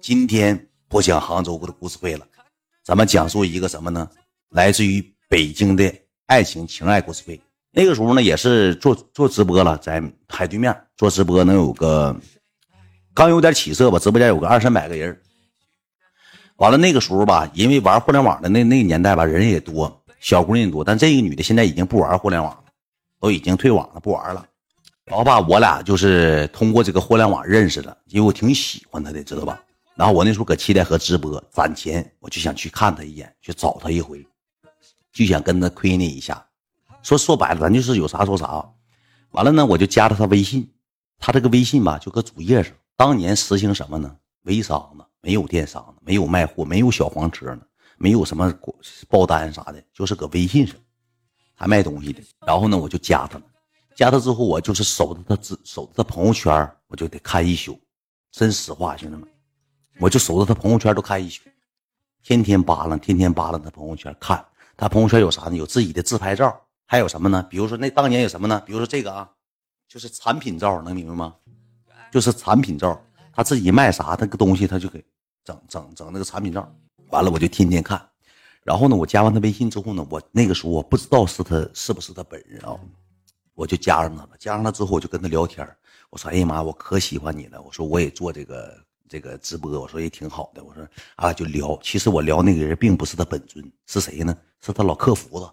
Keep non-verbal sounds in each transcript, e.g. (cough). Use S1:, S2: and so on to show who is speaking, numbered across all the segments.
S1: 今天不讲杭州的故事会了，咱们讲述一个什么呢？来自于北京的爱情情爱故事会。那个时候呢，也是做做直播了，在海对面做直播，能有个刚有点起色吧，直播间有个二三百个人。完了那个时候吧，因为玩互联网的那那个年代吧，人也多，小姑娘也多。但这个女的现在已经不玩互联网了，都已经退网了，不玩了。然后吧，我俩就是通过这个互联网认识的，因为我挺喜欢她的，知道吧？然后我那时候搁七台河直播攒钱，我就想去看他一眼，去找他一回，就想跟他亏那一下。说说白了，咱就是有啥说啥。完了呢，我就加了他微信。他这个微信吧，就搁主页上。当年实行什么呢？微商呢，没有电商呢，没有卖货，没有小黄车呢，没有什么报单啥的，就是搁微信上，还卖东西的。然后呢，我就加他了。加他之后，我就是守着他只守着他朋友圈，我就得看一宿。真实话，兄弟们。我就守着他朋友圈都看一宿，天天扒拉，天天扒拉他朋友圈看。他朋友圈有啥呢？有自己的自拍照，还有什么呢？比如说那当年有什么呢？比如说这个啊，就是产品照，能明白吗？就是产品照，他自己卖啥那个东西，他就给整整整那个产品照。完了，我就天天看。然后呢，我加完他微信之后呢，我那个时候我不知道是他是不是他本人啊，我就加上他了。加上他之后，我就跟他聊天。我说：“哎呀妈，我可喜欢你了。”我说：“我也做这个。”这个直播，我说也挺好的。我说啊，就聊。其实我聊那个人并不是他本尊，是谁呢？是他老客服子，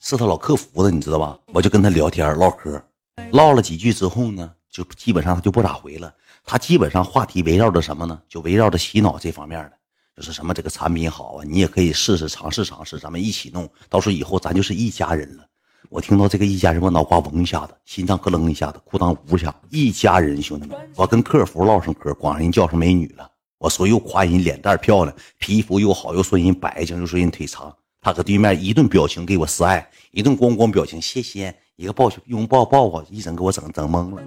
S1: 是他老客服子，你知道吧？我就跟他聊天唠嗑，唠了几句之后呢，就基本上他就不咋回了。他基本上话题围绕着什么呢？就围绕着洗脑这方面的，就是什么这个产品好啊，你也可以试试尝试尝试，咱们一起弄，到时候以后咱就是一家人了。我听到这个一家人，我脑瓜嗡一下子，心脏咯楞一下子，裤裆呜一下。一家人，兄弟们，我跟客服唠上嗑，管人叫上美女了。我说又夸人脸蛋漂亮，皮肤又好，又说人白净，又说人腿长。他搁对面一顿表情给我示爱，一顿咣咣表情，谢谢一个抱拥抱抱抱，一整给我整整懵了。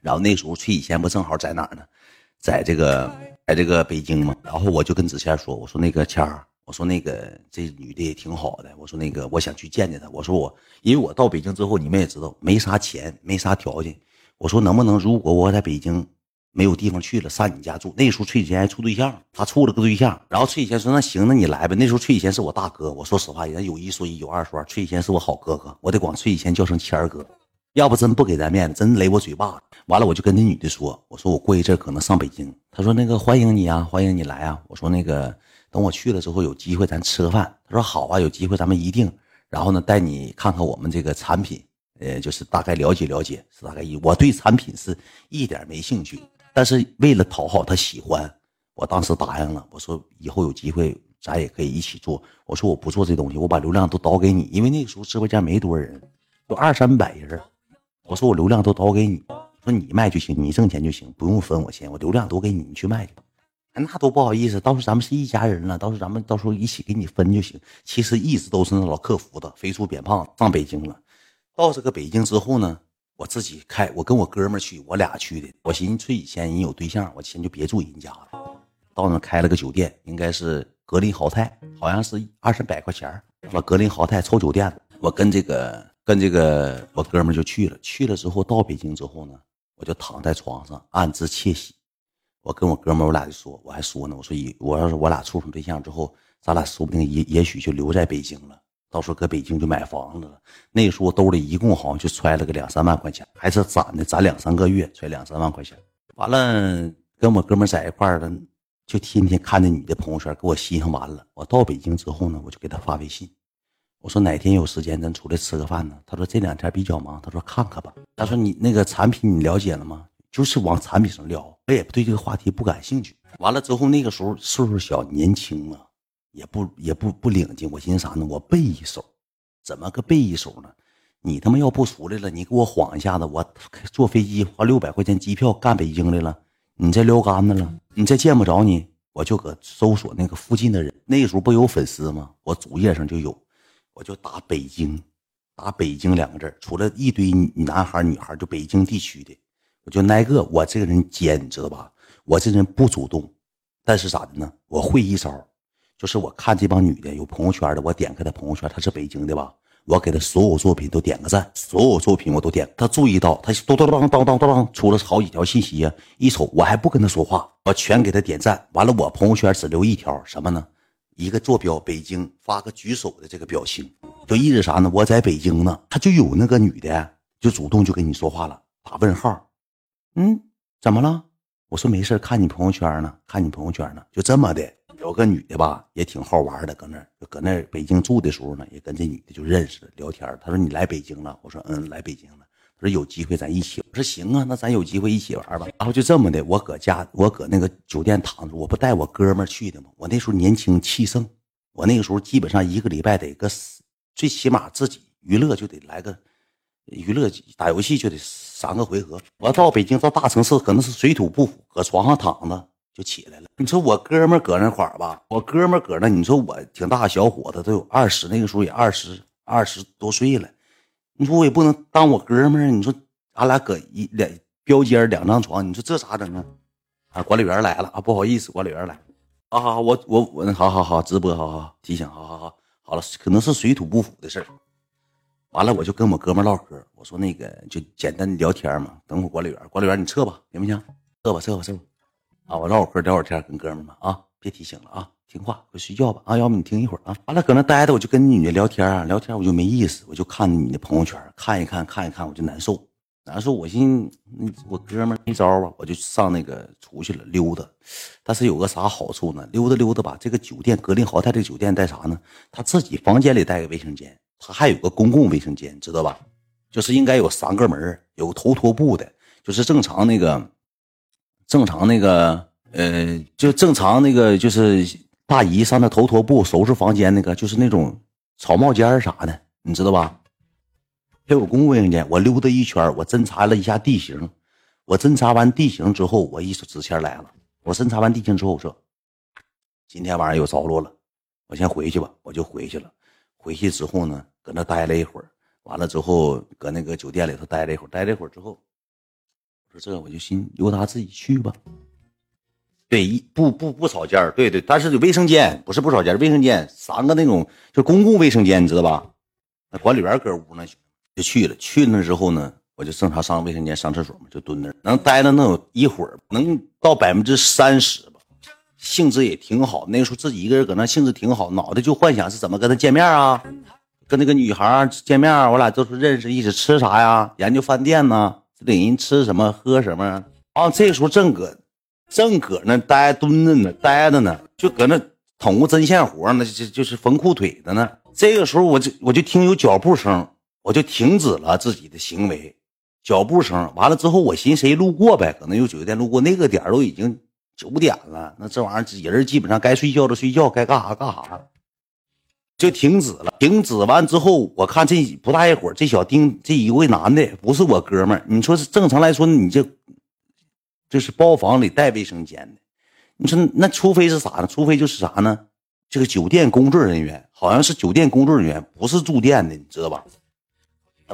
S1: 然后那时候崔以前不正好在哪儿呢？在这个，在这个北京嘛。然后我就跟子谦说，我说那个谦儿。我说那个这女的也挺好的，我说那个我想去见见她。我说我因为我到北京之后，你们也知道没啥钱，没啥条件。我说能不能如果我在北京没有地方去了，上你家住？那时候崔以前还处对象，他处了个对象。然后崔以前说那行，那你来呗。那时候崔以前是我大哥，我说实话，人家有一说一，有二说二，崔以前是我好哥哥，我得管崔以前叫声谦儿哥。要不真不给咱面子，真勒我嘴巴子。完了我就跟那女的说，我说我过一阵可能上北京。他说那个欢迎你啊，欢迎你来啊。我说那个。等我去了之后，有机会咱吃个饭。他说好啊，有机会咱们一定。然后呢，带你看看我们这个产品，呃，就是大概了解了解，是大概一。我对产品是一点没兴趣，但是为了讨好他喜欢，我当时答应了。我说以后有机会咱也可以一起做。我说我不做这东西，我把流量都倒给你，因为那个时候直播间没多少人，就二三百人。我说我流量都倒给你，说你卖就行，你挣钱就行，不用分我钱，我流量都给你，你去卖去吧。那都不好意思，到时候咱们是一家人了，到时候咱们到时候一起给你分就行。其实一直都是那老客服的，肥猪扁胖上北京了。到这个北京之后呢，我自己开，我跟我哥们去，我俩去的。我寻思，以前人有对象，我先就别住人家了。到那开了个酒店，应该是格林豪泰，好像是二三百块钱。到格林豪泰抽酒店，我跟这个跟这个我哥们就去了。去了之后到北京之后呢，我就躺在床上暗自窃喜。我跟我哥们儿，我俩就说，我还说呢，我说以我要是我俩处上对象之后，咱俩说不定也也许就留在北京了，到时候搁北京就买房子了。那时候我兜里一共好像就揣了个两三万块钱，还是攒的，攒两三个月揣两三万块钱。完了，跟我哥们儿在一块儿了，就天天看着你的朋友圈，给我心上完了。我到北京之后呢，我就给他发微信，我说哪天有时间咱出来吃个饭呢？他说这两天比较忙，他说看看吧。他说你那个产品你了解了吗？就是往产品上聊，我也对这个话题不感兴趣。完了之后，那个时候岁数小，年轻嘛，也不也不不领情。我寻思啥呢？我背一手，怎么个背一手呢？你他妈要不出来了，你给我晃一下子，我坐飞机花六百块钱机票干北京来了，你再撩干子了，你再见不着你，我就搁搜索那个附近的人。那个时候不有粉丝吗？我主页上就有，我就打北京，打北京两个字，出来一堆男孩女孩，就北京地区的。我就挨个，我这个人尖，你知道吧？我这人不主动，但是咋的呢？我会一招，就是我看这帮女的有朋友圈的，我点开她朋友圈，她是北京的吧？我给她所有作品都点个赞，所有作品我都点。她注意到，她咚咚咚咚咚咚咚出了好几条信息啊！一瞅，我还不跟她说话，我全给她点赞。完了，我朋友圈只留一条什么呢？一个坐标北京，发个举手的这个表情，就意思啥呢？我在北京呢。他就有那个女的，就主动就跟你说话了，打问号。嗯，怎么了？我说没事，看你朋友圈呢，看你朋友圈呢，就这么的。有个女的吧，也挺好玩的，搁那就搁那北京住的时候呢，也跟这女的就认识，聊天。他说你来北京了，我说嗯，来北京了。他说有机会咱一起，我说行啊，那咱有机会一起玩吧。然后就这么的，我搁家，我搁那个酒店躺着，我不带我哥们去的吗？我那时候年轻气盛，我那个时候基本上一个礼拜得个，最起码自己娱乐就得来个娱乐打游戏就得三个回合。我到北京到大城市可能是水土不服，搁床上躺着。就起来了。你说我哥们搁那块儿吧，我哥们搁那，你说我挺大小伙子，都有二十，那个时候也二十二十多岁了。你说我也不能当我哥们儿，你说俺俩搁一两标间两张床，你说这咋整啊？啊，管理员来了啊，不好意思，管理员来。啊，我我我，好好好，直播，好好，提醒，好好好，好了，可能是水土不服的事儿。完了，我就跟我哥们唠嗑，我说那个就简单聊天嘛。等会管理员，管理员你撤吧，行不行？撤吧，撤吧，撤吧。啊，我唠会嗑，聊会天，跟哥们们啊，别提醒了啊，听话，快睡觉吧啊，要不你听一会儿啊。完了，搁那待着，我就跟女的聊天啊，聊天我就没意思，我就看你的朋友圈，看一看，看一看，我就难受，难受。我寻思，我哥们没招啊，我就上那个出去了溜达。但是有个啥好处呢？溜达溜达吧，这个酒店格林豪泰这个酒店带啥呢？他自己房间里带个卫生间，他还有个公共卫生间，知道吧？就是应该有三个门，有头拖布的，就是正常那个。正常那个，呃，就正常那个，就是大姨上那头拖布收拾房间那个，就是那种草帽间啥的，你知道吧？还有公共卫生间。我溜达一圈，我侦查了一下地形。我侦查完地形之后，我一说纸钱来了。我侦查完地形之后，我说今天晚上有着落了，我先回去吧，我就回去了。回去之后呢，搁那待了一会儿，完了之后搁那个酒店里头待了一会儿，待了一会儿之后。我说这我就寻由他自己去吧。对，一不不不吵架对对，但是有卫生间，不是不吵架卫生间三个那种就公共卫生间，你知道吧？那管理员搁屋呢，就去了。去那之后呢，我就正常上卫生间上厕所嘛，就蹲那儿，能待了能有一会儿，能到百分之三十吧。兴致也挺好，那个时候自己一个人搁那，兴致挺好，脑袋就幻想是怎么跟他见面啊，跟那个女孩见面，我俩就是认识，一起吃啥呀？研究饭店呢。领人吃什么喝什么啊？这时候正搁正搁那待蹲着呢，待着呢，就搁那捅个针线活呢，就就是缝裤腿的呢。这个时候我就我就听有脚步声，我就停止了自己的行为。脚步声完了之后，我寻谁路过呗？可能有酒店路过，那个点都已经九点了。那这玩意儿人基本上该睡觉的睡觉，该干啥干啥。就停止了，停止完之后，我看这不大一会儿，这小丁这一位男的不是我哥们儿。你说是正常来说，你这这是包房里带卫生间的，你说那除非是啥呢？除非就是啥呢？这个酒店工作人员好像是酒店工作人员，不是住店的，你知道吧？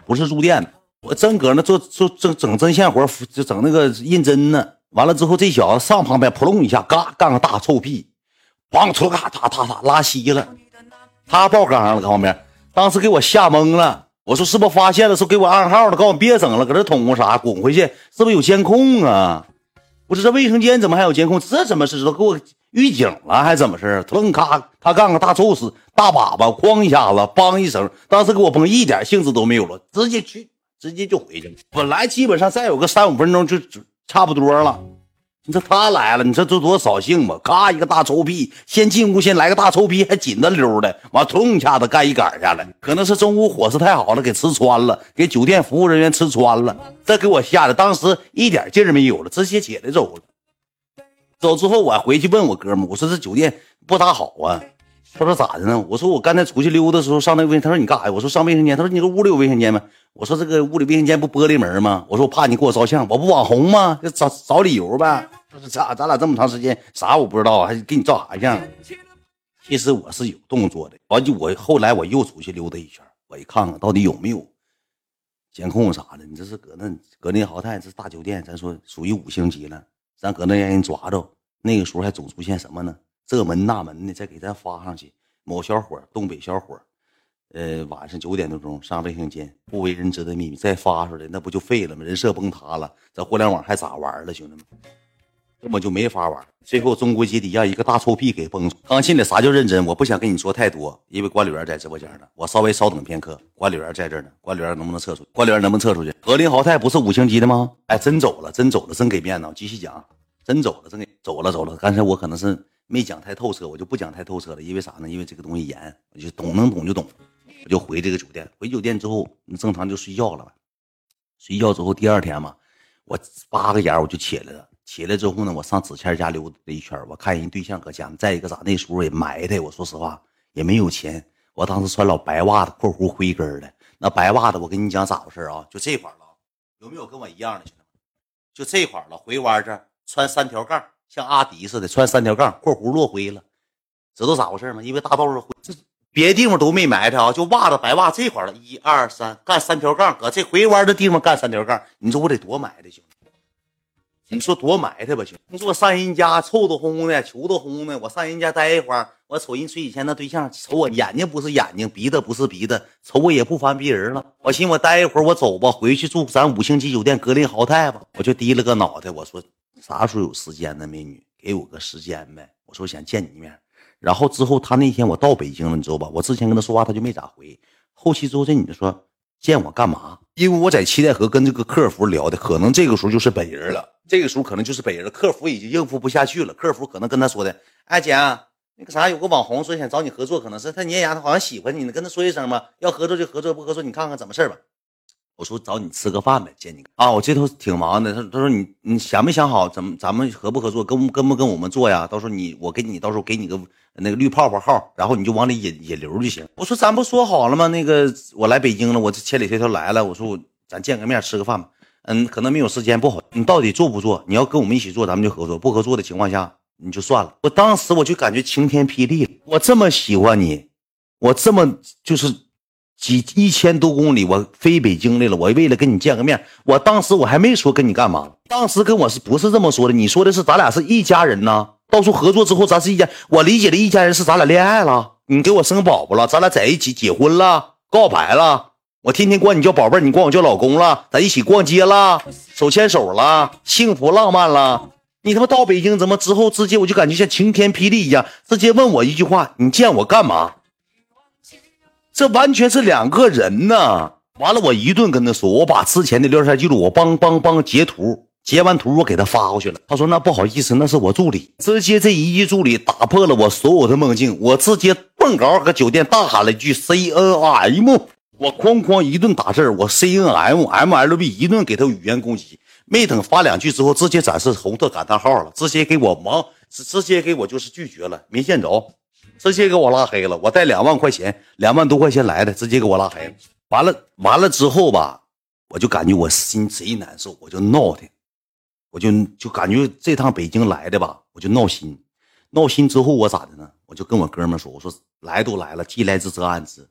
S1: 不是住店的。我正搁那做做整整针线活，就整那个印针呢。完了之后，这小子上旁边扑隆一下，嘎干个大臭屁，梆出嘎哒哒哒拉稀了。他爆缸了，搁旁边，当时给我吓懵了。我说是不发现了？是给我暗号了，告诉我别整了，搁这捅咕啥？滚回去！是不是有监控啊？我说这卫生间怎么还有监控？这怎么是都给我预警了，还怎么事突然咔，他干个大臭死，大粑粑，哐一下子，梆一声，当时给我崩，一点兴致都没有了，直接去，直接就回去了。本来基本上再有个三五分钟就差不多了。你说他来了，你说这多扫兴吧？咔，一个大臭屁，先进屋先来个大臭屁，还紧的溜的，完冲一下子干一杆下来，可能是中午伙食太好了，给吃穿了，给酒店服务人员吃穿了，这给我吓得当时一点劲儿没有了，直接起来走了。走之后我回去问我哥们，我说这酒店不咋好啊。他说咋的呢？我说我刚才出去溜达的时候上那卫，他说你干啥呀？我说上卫生间。他说你这屋里有卫生间吗？我说这个屋里卫生间不玻璃门吗？我说我怕你给我照相，我不网红吗？就找找理由呗。他说咋咱俩这么长时间啥我不知道啊，还给你照啥相？其实我是有动作的。完就我后来我又出去溜达一圈，我一看看到底有没有监控啥的。你这是搁那格林豪泰这大酒店，咱说属于五星级了，咱搁那让人抓着，那个时候还总出现什么呢？这门那门的，再给咱发上去。某小伙，东北小伙，呃，晚上九点多钟上卫生间，不为人知的秘密再发出来，那不就废了吗？人设崩塌了，这互联网还咋玩了，兄弟们？根本就没法玩。最后终归结底让一个大臭屁给崩。刚进来啥叫认真？我不想跟你说太多，因为管理员在直播间呢。我稍微稍等片刻，管理员在这呢。管理员能不能撤出？管理员能不能撤出去？格林豪泰不是五星级的吗？哎，真走了，真走了，真给面子。继续讲，真走了，真给走了，走了。刚才我可能是没讲太透彻，我就不讲太透彻了，因为啥呢？因为这个东西严，我就懂，能懂就懂。我就回这个酒店，回酒店之后，你正常就睡觉了呗。睡觉之后，第二天嘛，我八个眼我就起来了。起来之后呢，我上子谦家溜达了一圈，我看人对象搁家。再一个咋，那时候也埋汰，我说实话也没有钱。我当时穿老白袜子（括弧灰跟的），那白袜子我跟你讲咋回事啊？就这块了，有没有跟我一样的兄弟们？就这块了，回弯这穿三条杠，像阿迪似的穿三条杠（括弧落灰了），知道咋回事吗？因为大道上灰这。别地方都没埋汰啊，就袜子白袜这块了，一二三，干三条杠，搁这回弯的地方干三条杠，你说我得多埋汰兄弟？你说多埋汰吧兄弟？你说我上人家臭的烘烘的，球的哄的，我上人家待一会儿，我瞅人崔以前那对象，瞅我眼睛不是眼睛，鼻子不是鼻子，瞅我也不烦别人了。我寻我待一会儿，我走吧，回去住咱五星级酒店格林豪泰吧。我就低了个脑袋，我说啥时候有时间呢，美女，给我个时间呗。我说想见你一面。然后之后，他那天我到北京了，你知道吧？我之前跟他说话，他就没咋回。后期之后，这女的说见我干嘛？因为我在七台河跟这个客服聊的，可能这个时候就是本人了。这个时候可能就是本人了，客服已经应付不下去了。客服可能跟他说的：“哎姐，那个啥，有个网红说想找你合作，可能是他年牙，他好像喜欢你呢，跟他说一声吧。要合作就合作，不合作你看看怎么事吧。”我说找你吃个饭呗，见你啊！我这头挺忙的。他他说你你想没想好怎么咱们合不合作，跟跟不跟我们做呀？到时候你我给你到时候给你个那个绿泡泡号，然后你就往里引引流就行。我说咱不说好了吗？那个我来北京了，我这千里迢迢来了。我说我咱见个面吃个饭吧。嗯，可能没有时间不好。你到底做不做？你要跟我们一起做，咱们就合作；不合作的情况下，你就算了。我当时我就感觉晴天霹雳，我这么喜欢你，我这么就是。几一千多公里，我飞北京来了。我为了跟你见个面，我当时我还没说跟你干嘛。当时跟我是不是这么说的？你说的是咱俩是一家人呢？到时候合作之后，咱是一家。我理解的一家人是咱俩恋爱了，你给我生宝宝了，咱俩在一起结婚了，告白了。我天天管你叫宝贝你管我叫老公了，咱一起逛街了，手牵手了，幸福浪漫了。你他妈到北京怎么之后直接我就感觉像晴天霹雳一样，直接问我一句话：你见我干嘛？这完全是两个人呢！完了，我一顿跟他说，我把之前的聊天记录，我帮帮帮截图，截完图我给他发过去了。他说：“那不好意思，那是我助理。”直接这一句助理打破了我所有的梦境，我直接蹦高搁酒店大喊了一句 “C N M”，我哐哐一顿打字，我 C N M M L B 一顿给他语言攻击，没等发两句之后，直接展示红色感叹号了，直接给我忙，直直接给我就是拒绝了，没见着。直接给我拉黑了，我带两万块钱，两万多块钱来的，直接给我拉黑了。完了，完了之后吧，我就感觉我心贼难受，我就闹的，我就就感觉这趟北京来的吧，我就闹心。闹心之后我咋的呢？我就跟我哥们说，我说来都来了，既来之则安之。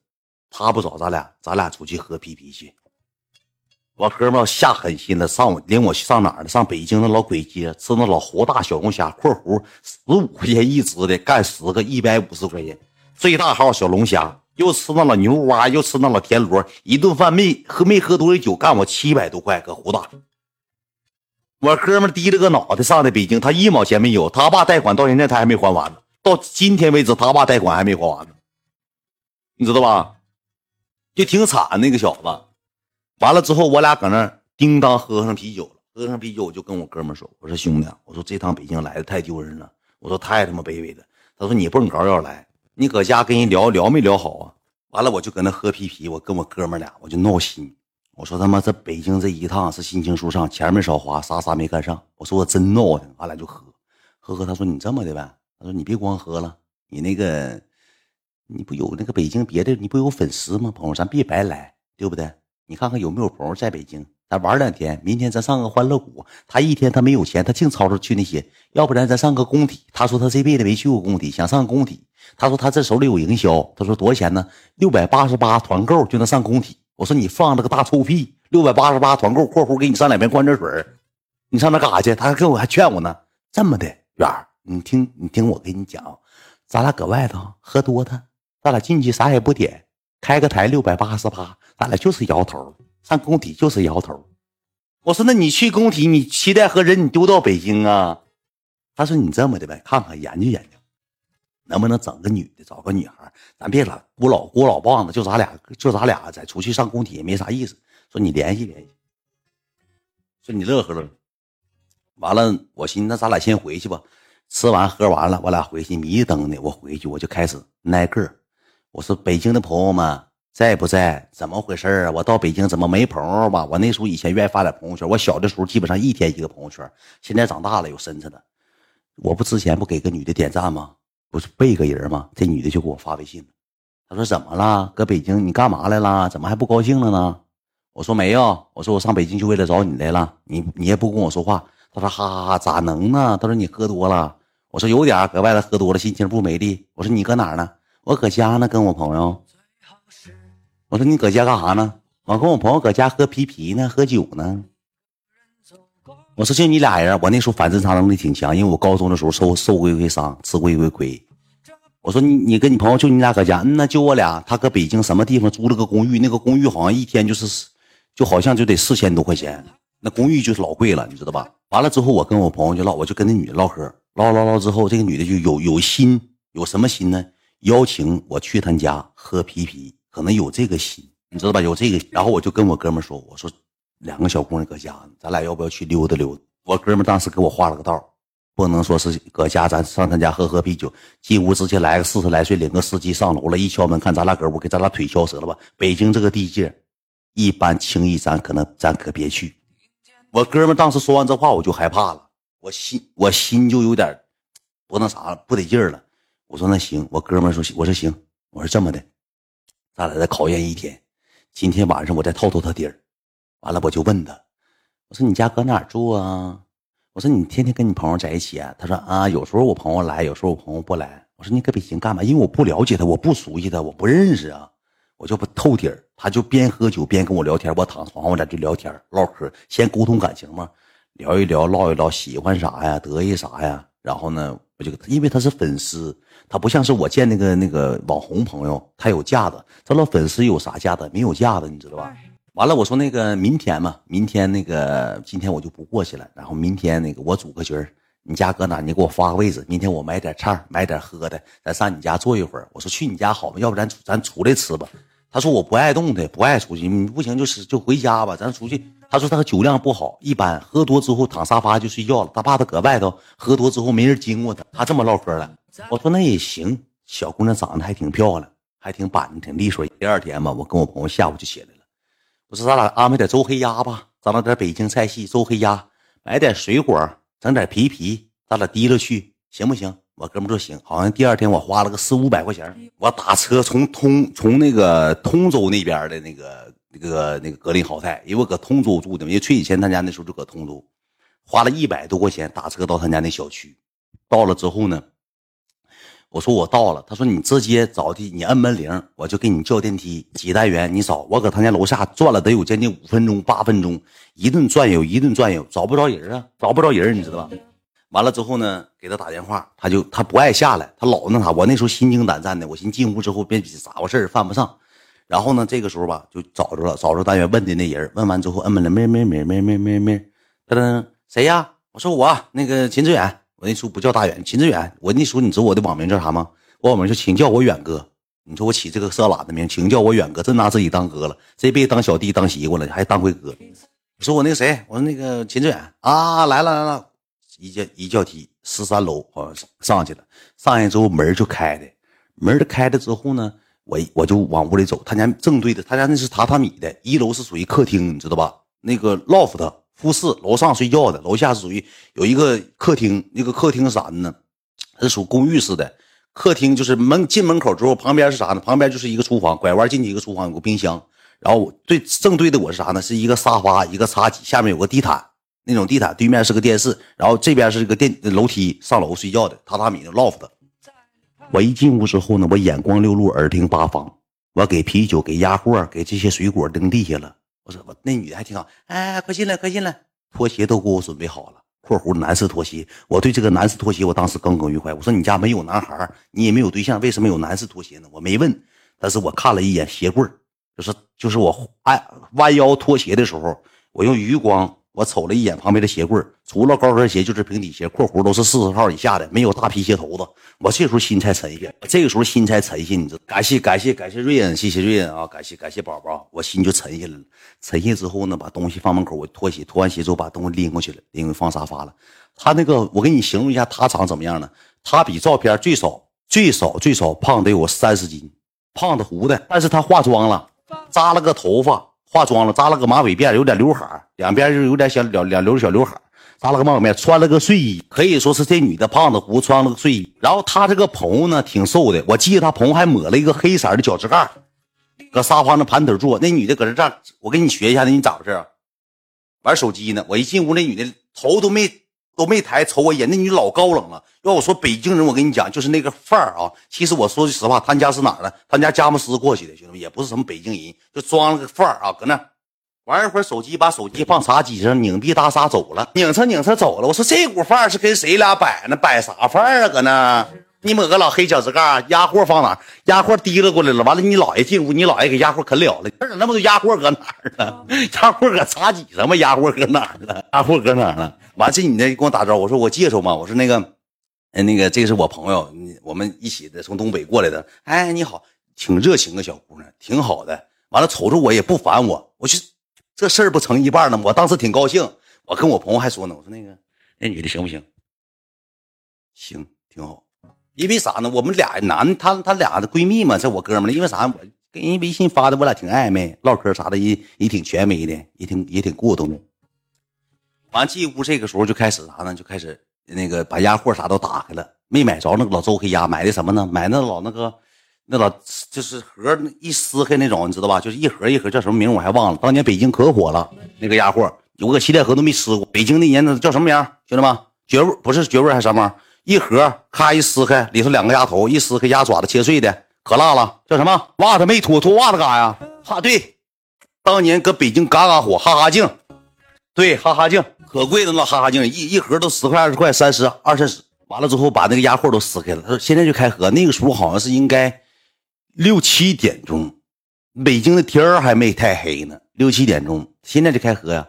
S1: 他不找咱俩，咱俩出去喝啤啤去。我哥们下狠心了，上我领我去上哪儿了？上北京的老鬼街吃那老活大小龙虾（括弧十五块钱一只的，干十个一百五十块钱），最大号小龙虾，又吃那老牛蛙，又吃那老田螺，一顿饭没喝没喝多少酒，干我七百多块，搁胡大。我哥们低着个脑袋上的北京，他一毛钱没有，他爸贷款到现在他还没还完呢，到今天为止他爸贷款还没还完呢，你知道吧？就挺惨那个小子。完了之后，我俩搁那叮当喝上啤酒了。喝上啤酒，我就跟我哥们说：“我说兄弟，我说这趟北京来的太丢人了，我说太他妈卑微了。”他说：“你蹦高要来，你搁家跟人聊聊没聊好啊？”完了，我就搁那喝啤啤，我跟我哥们俩我就闹心。我说他妈这北京这一趟是心情舒畅，钱没少花，啥啥没干上。我说我真闹腾，俺俩就喝喝喝。他说你这么的呗？他说你别光喝了，你那个你不有那个北京别的你不有粉丝吗？朋友，咱别白来，对不对？你看看有没有朋友在北京，咱玩两天。明天咱上个欢乐谷。他一天他没有钱，他净吵吵去那些。要不然咱上个工体。他说他这辈子没去过工体，想上工体。他说他这手里有营销。他说多少钱呢？六百八十八团购就能上工体。我说你放了个大臭屁！六百八十八团购（括弧给你上两瓶矿泉水你上那干啥去？他还跟我还劝我呢。这么的，远儿，你听你听我跟你讲，咱俩搁外头喝多他，咱俩进去啥也不点。开个台六百八十八，咱俩就是摇头，上工体就是摇头。我说那你去工体，你期待和人你丢到北京啊？他说你这么的呗，看看研究研究，能不能整个女的，找个女孩，咱别老孤老孤老棒子，就咱俩就咱俩再出去上工体也没啥意思。说你联系联系，说你乐呵乐。完了，我寻思那咱俩先回去吧。吃完喝完了，我俩回去迷瞪的。我回去我就开始挨个我说北京的朋友们在不在？怎么回事啊？我到北京怎么没朋友吧？我那时候以前愿意发点朋友圈。我小的时候基本上一天一个朋友圈。现在长大了有身子的，我不之前不给个女的点赞吗？不是背个人吗？这女的就给我发微信她说怎么了？搁北京你干嘛来了？怎么还不高兴了呢？我说没有。我说我上北京就为了找你来了。你你也不跟我说话。他说哈哈哈，咋能呢？他说你喝多了。我说有点搁外头喝多了，心情不美丽。我说你搁哪儿呢？我搁家呢，跟我朋友。我说你搁家干啥呢？我跟我朋友搁家喝啤啤呢，喝酒呢。我说就你俩人。我那时候反侦查能力挺强，因为我高中的时候受受过一回伤，吃过一回亏。我说你你跟你朋友就你俩搁家，嗯，那就我俩。他搁北京什么地方租了个公寓，那个公寓好像一天就是，就好像就得四千多块钱。那公寓就是老贵了，你知道吧？完了之后，我跟我朋友就唠，我就跟那女的唠嗑，唠唠唠之后，这个女的就有有心，有什么心呢？邀请我去他家喝啤啤，可能有这个心，你知道吧？有这个。然后我就跟我哥们说，我说两个小姑娘搁家呢，咱俩要不要去溜达溜达？我哥们当时给我画了个道，不能说是搁家，咱上他家喝喝啤酒。进屋直接来个四十来岁，领个司机上楼了，一敲门看咱俩搁屋，给咱俩腿敲折了吧？北京这个地界，一般轻易咱可能咱可别去。我哥们当时说完这话，我就害怕了，我心我心就有点不那啥了不得劲了。我说那行，我哥们说我说行，我说这么的，咱俩再考验一天，今天晚上我再透透他底儿。完了我就问他，我说你家搁哪住啊？我说你天天跟你朋友在一起啊？他说啊，有时候我朋友来，有时候我朋友不来。我说你搁北京干嘛？因为我不了解他，我不熟悉他，我不认识啊。我就不透底儿，他就边喝酒边跟我聊天。我躺床上，我俩就聊天唠嗑，先沟通感情嘛，聊一聊，唠一唠，喜欢啥呀，得意啥呀。然后呢，我就因为他是粉丝，他不像是我见那个那个网红朋友，他有架子。他老粉丝有啥架子？没有架子，你知道吧？完了，我说那个明天嘛，明天那个今天我就不过去了。然后明天那个我组个局儿，你家搁哪？你给我发个位置，明天我买点菜，买点喝的，咱上你家坐一会儿。我说去你家好吗？要不咱咱出来吃吧。他说我不爱动弹，不爱出去，你不行就是就回家吧，咱出去。他说他酒量不好，一般喝多之后躺沙发就睡觉了。他怕他搁外头喝多之后没人经过他，他这么唠嗑了。我说那也行，小姑娘长得还挺漂亮，还挺板正，挺利索。第二天吧，我跟我朋友下午就起来了，我说咱俩安排点周黑鸭吧，咱俩点北京菜系周黑鸭，买点水果，整点皮皮，咱俩提溜去，行不行？我哥们说行，好像第二天我花了个四五百块钱，我打车从通从那个通州那边的那个那个那个格林豪泰，因为我搁通州住的，因为崔以前他家那时候就搁通州，花了一百多块钱打车到他家那小区，到了之后呢，我说我到了，他说你直接找地，你摁门铃，我就给你叫电梯，几单元你找，我搁他家楼下转了得有将近五分钟八分钟，一顿转悠一顿转悠，找不着人啊，找不着人，你知道吧？完了之后呢，给他打电话，他就他不爱下来，他老那啥。我那时候心惊胆战的，我寻进屋之后别咋回事犯不上。然后呢，这个时候吧，就找着了，找着单元问的那人，问完之后，摁门铃，没没没没没没没，噔噔，谁呀？我说我那个秦志远，我那时候不叫大远，秦志远。我那时候你知道我的网名叫啥吗？我网名叫请叫我远哥。你说我起这个色懒的名，请叫我远哥，真拿自己当哥了，这辈子当小弟当习惯了，还当回哥。我说我那个谁，我说那个秦志远啊，来了来了。一叫一叫梯，十三楼好像上去了。上去之后门就开的，门儿开了之后呢，我我就往屋里走。他家正对的，他家那是榻榻米的，一楼是属于客厅，你知道吧？那个 loft 复式，楼上睡觉的，楼下是属于有一个客厅。那个客厅是啥呢？是属公寓式的。客厅就是门进门口之后，旁边是啥呢？旁边就是一个厨房，拐弯进去一个厨房，有个冰箱。然后我对正对的我是啥呢？是一个沙发，一个茶几，下面有个地毯。那种地毯对面是个电视，然后这边是一个电楼梯上楼睡觉的榻榻米的 loft。我一进屋之后呢，我眼光六路，耳听八方，我给啤酒、给鸭货、给这些水果扔地下了。我说我那女的还挺好，哎，快进来，快进来，拖鞋都给我准备好了。括弧男士拖鞋，我对这个男士拖鞋我当时耿耿于怀。我说你家没有男孩，你也没有对象，为什么有男士拖鞋呢？我没问但是我看了一眼鞋柜就是就是我哎弯腰拖鞋的时候，我用余光。我瞅了一眼旁边的鞋柜除了高跟鞋就是平底鞋，括弧都是四十号以下的，没有大皮鞋头子。我这时候心才沉下，这个时候心才沉下，你知道？感谢感谢感谢瑞恩，谢谢瑞恩啊！感谢感谢宝宝，我心就沉下来了。沉下之后呢，把东西放门口，我脱鞋，脱完鞋之后把东西拎过去了，拎回放沙发了。他那个，我给你形容一下，他长怎么样呢？他比照片最少最少最少胖得有三十斤，胖的糊的，但是他化妆了，扎了个头发。化妆了，扎了个马尾辫，有点刘海两边就有点小两两绺小刘海扎了个马尾辫，穿了个睡衣，可以说是这女的胖子胡穿了个睡衣。然后她这个朋友呢，挺瘦的，我记得她朋友还抹了一个黑色的脚趾盖，搁沙发上盘腿坐。那女的搁这站，我给你学一下，你咋回事？玩手机呢？我一进屋，那女的头都没。都没抬瞅我一眼，那女老高冷了。要我说北京人，我跟你讲，就是那个范儿啊。其实我说句实话，他家是哪儿的？他家佳木斯过去的，兄弟们也不是什么北京人，就装了个范儿啊，搁那玩一会儿手机，把手机放茶几上，拧逼大撒走了，拧着拧着走了。我说这股范儿是跟谁俩摆呢？摆啥范儿啊？搁那你抹个老黑脚趾盖，压货放哪？压货提了过来了。完了，你姥爷进屋，你姥爷给压货啃了了。这 (laughs) 那么多压货搁哪儿了？压货搁茶几上吗？压货搁哪儿了？(laughs) 压货搁哪儿了？完这你那跟我打招呼，我说我介绍嘛，我说那个，呃那个这是我朋友，我们一起的从东北过来的。哎你好，挺热情的小姑娘，挺好的。完了瞅着我也不烦我，我去这事儿不成一半呢吗？我当时挺高兴，我跟我朋友还说呢，我说那个那女的行不行？行，挺好。因为啥呢？我们俩男，她她俩的闺蜜嘛，这我哥们儿因为啥？我跟人微信发的，我俩挺暧昧，唠嗑啥的也也挺权威的，也挺也挺过动的。完进屋，这个时候就开始啥呢？就开始那个把压货啥都打开了，没买着那个老周黑鸭，买的什么呢？买那老那个那老就是盒一撕开那种，你知道吧？就是一盒一盒叫什么名我还忘了。当年北京可火了那个鸭货，我搁七台河都没吃过。北京那年那叫什么名？兄弟们，绝味不是绝味还是什么？一盒咔一撕开，里头两个鸭头，一撕开鸭爪子切碎的，可辣了。叫什么？袜子没脱，脱袜子干啥呀？哈，对，当年搁北京嘎嘎火，哈哈镜，对，哈哈镜。可贵的了，哈哈镜一一盒都十块二十块三十二三十，完了之后把那个鸭货都撕开了。他说现在就开喝，那个时候好像是应该六七点钟，北京的天儿还没太黑呢，六七点钟，现在就开喝呀。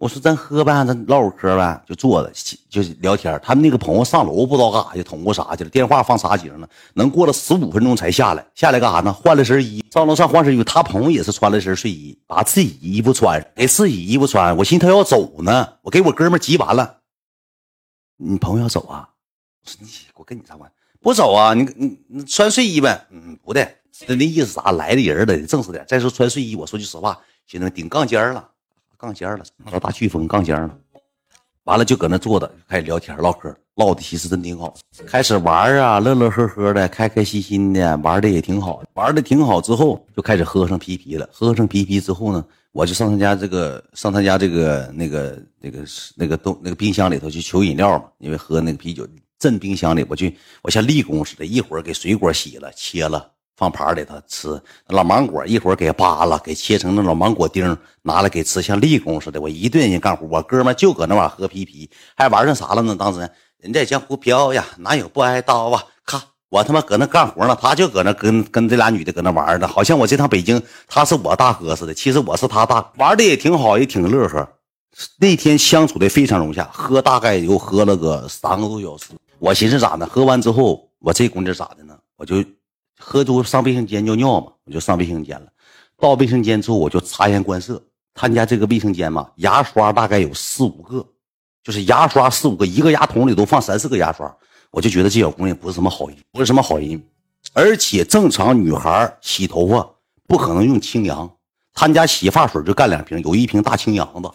S1: 我说咱喝呗，咱唠会嗑呗，就坐着就聊天。他们那个朋友上楼不知道干啥去，捅咕啥去了，电话放茶几上了，能过了十五分钟才下来。下来干啥呢？换了身衣，上楼上换身衣服。他朋友也是穿了身睡衣，把自己衣服穿上，给自己衣服穿。我寻思他要走呢，我给我哥们急完了。你朋友要走啊？我说你我跟你啥关系？不走啊？你你你穿睡衣呗？嗯，不的，那那意思啥？来的人得正式点。再说穿睡衣，我说句实话，兄弟们顶杠尖了。杠尖了，拿到大飓风杠尖了，完了就搁那坐着，开始聊天唠嗑，唠的其实真挺好。开始玩啊，乐乐呵呵的，开开心心的，玩的也挺好。玩的挺好之后，就开始喝上啤啤了。喝上啤啤之后呢，我就上他家这个，上他家这个那个那个那个东那个冰箱里头去求饮料嘛，因为喝那个啤酒镇冰箱里，我去我像立功似的，一会儿给水果洗了切了。放盘里头吃老芒果，一会儿给扒了，给切成那老芒果丁，拿来给吃，像立功似的。我一顿人干活，我哥们就搁那玩喝皮皮，还玩上啥了呢？当时人在江湖飘呀，哪有不挨刀啊？看我他妈搁那干活呢，他就搁那跟跟这俩女的搁那玩呢，好像我这趟北京他是我大哥似的。其实我是他大，玩的也挺好，也挺乐呵。那天相处的非常融洽，喝大概又喝了个三个多小时。我寻思咋的？喝完之后，我这姑娘咋的呢？我就。喝多上卫生间尿尿嘛，我就上卫生间了。到卫生间之后，我就察言观色。他们家这个卫生间嘛，牙刷大概有四五个，就是牙刷四五个，一个牙桶里都放三四个牙刷。我就觉得这小姑娘不是什么好人，不是什么好人。而且正常女孩洗头发不可能用清扬，他们家洗发水就干两瓶，有一瓶大清扬子。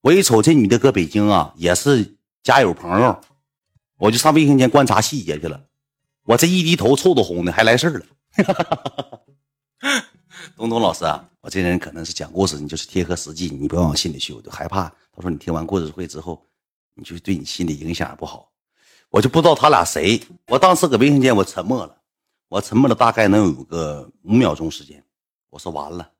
S1: 我一瞅这女的搁北京啊，也是家有朋友，我就上卫生间观察细节去了。我这一低头，臭都红的，还来事儿了。(laughs) 东东老师啊，我这人可能是讲故事，你就是贴合实际，你不要往心里去，我就害怕。他说你听完故事会之后，你就对你心理影响不好。我就不知道他俩谁。我当时搁卫生间，我沉默了，我沉默了大概能有个五秒钟时间。我说完了，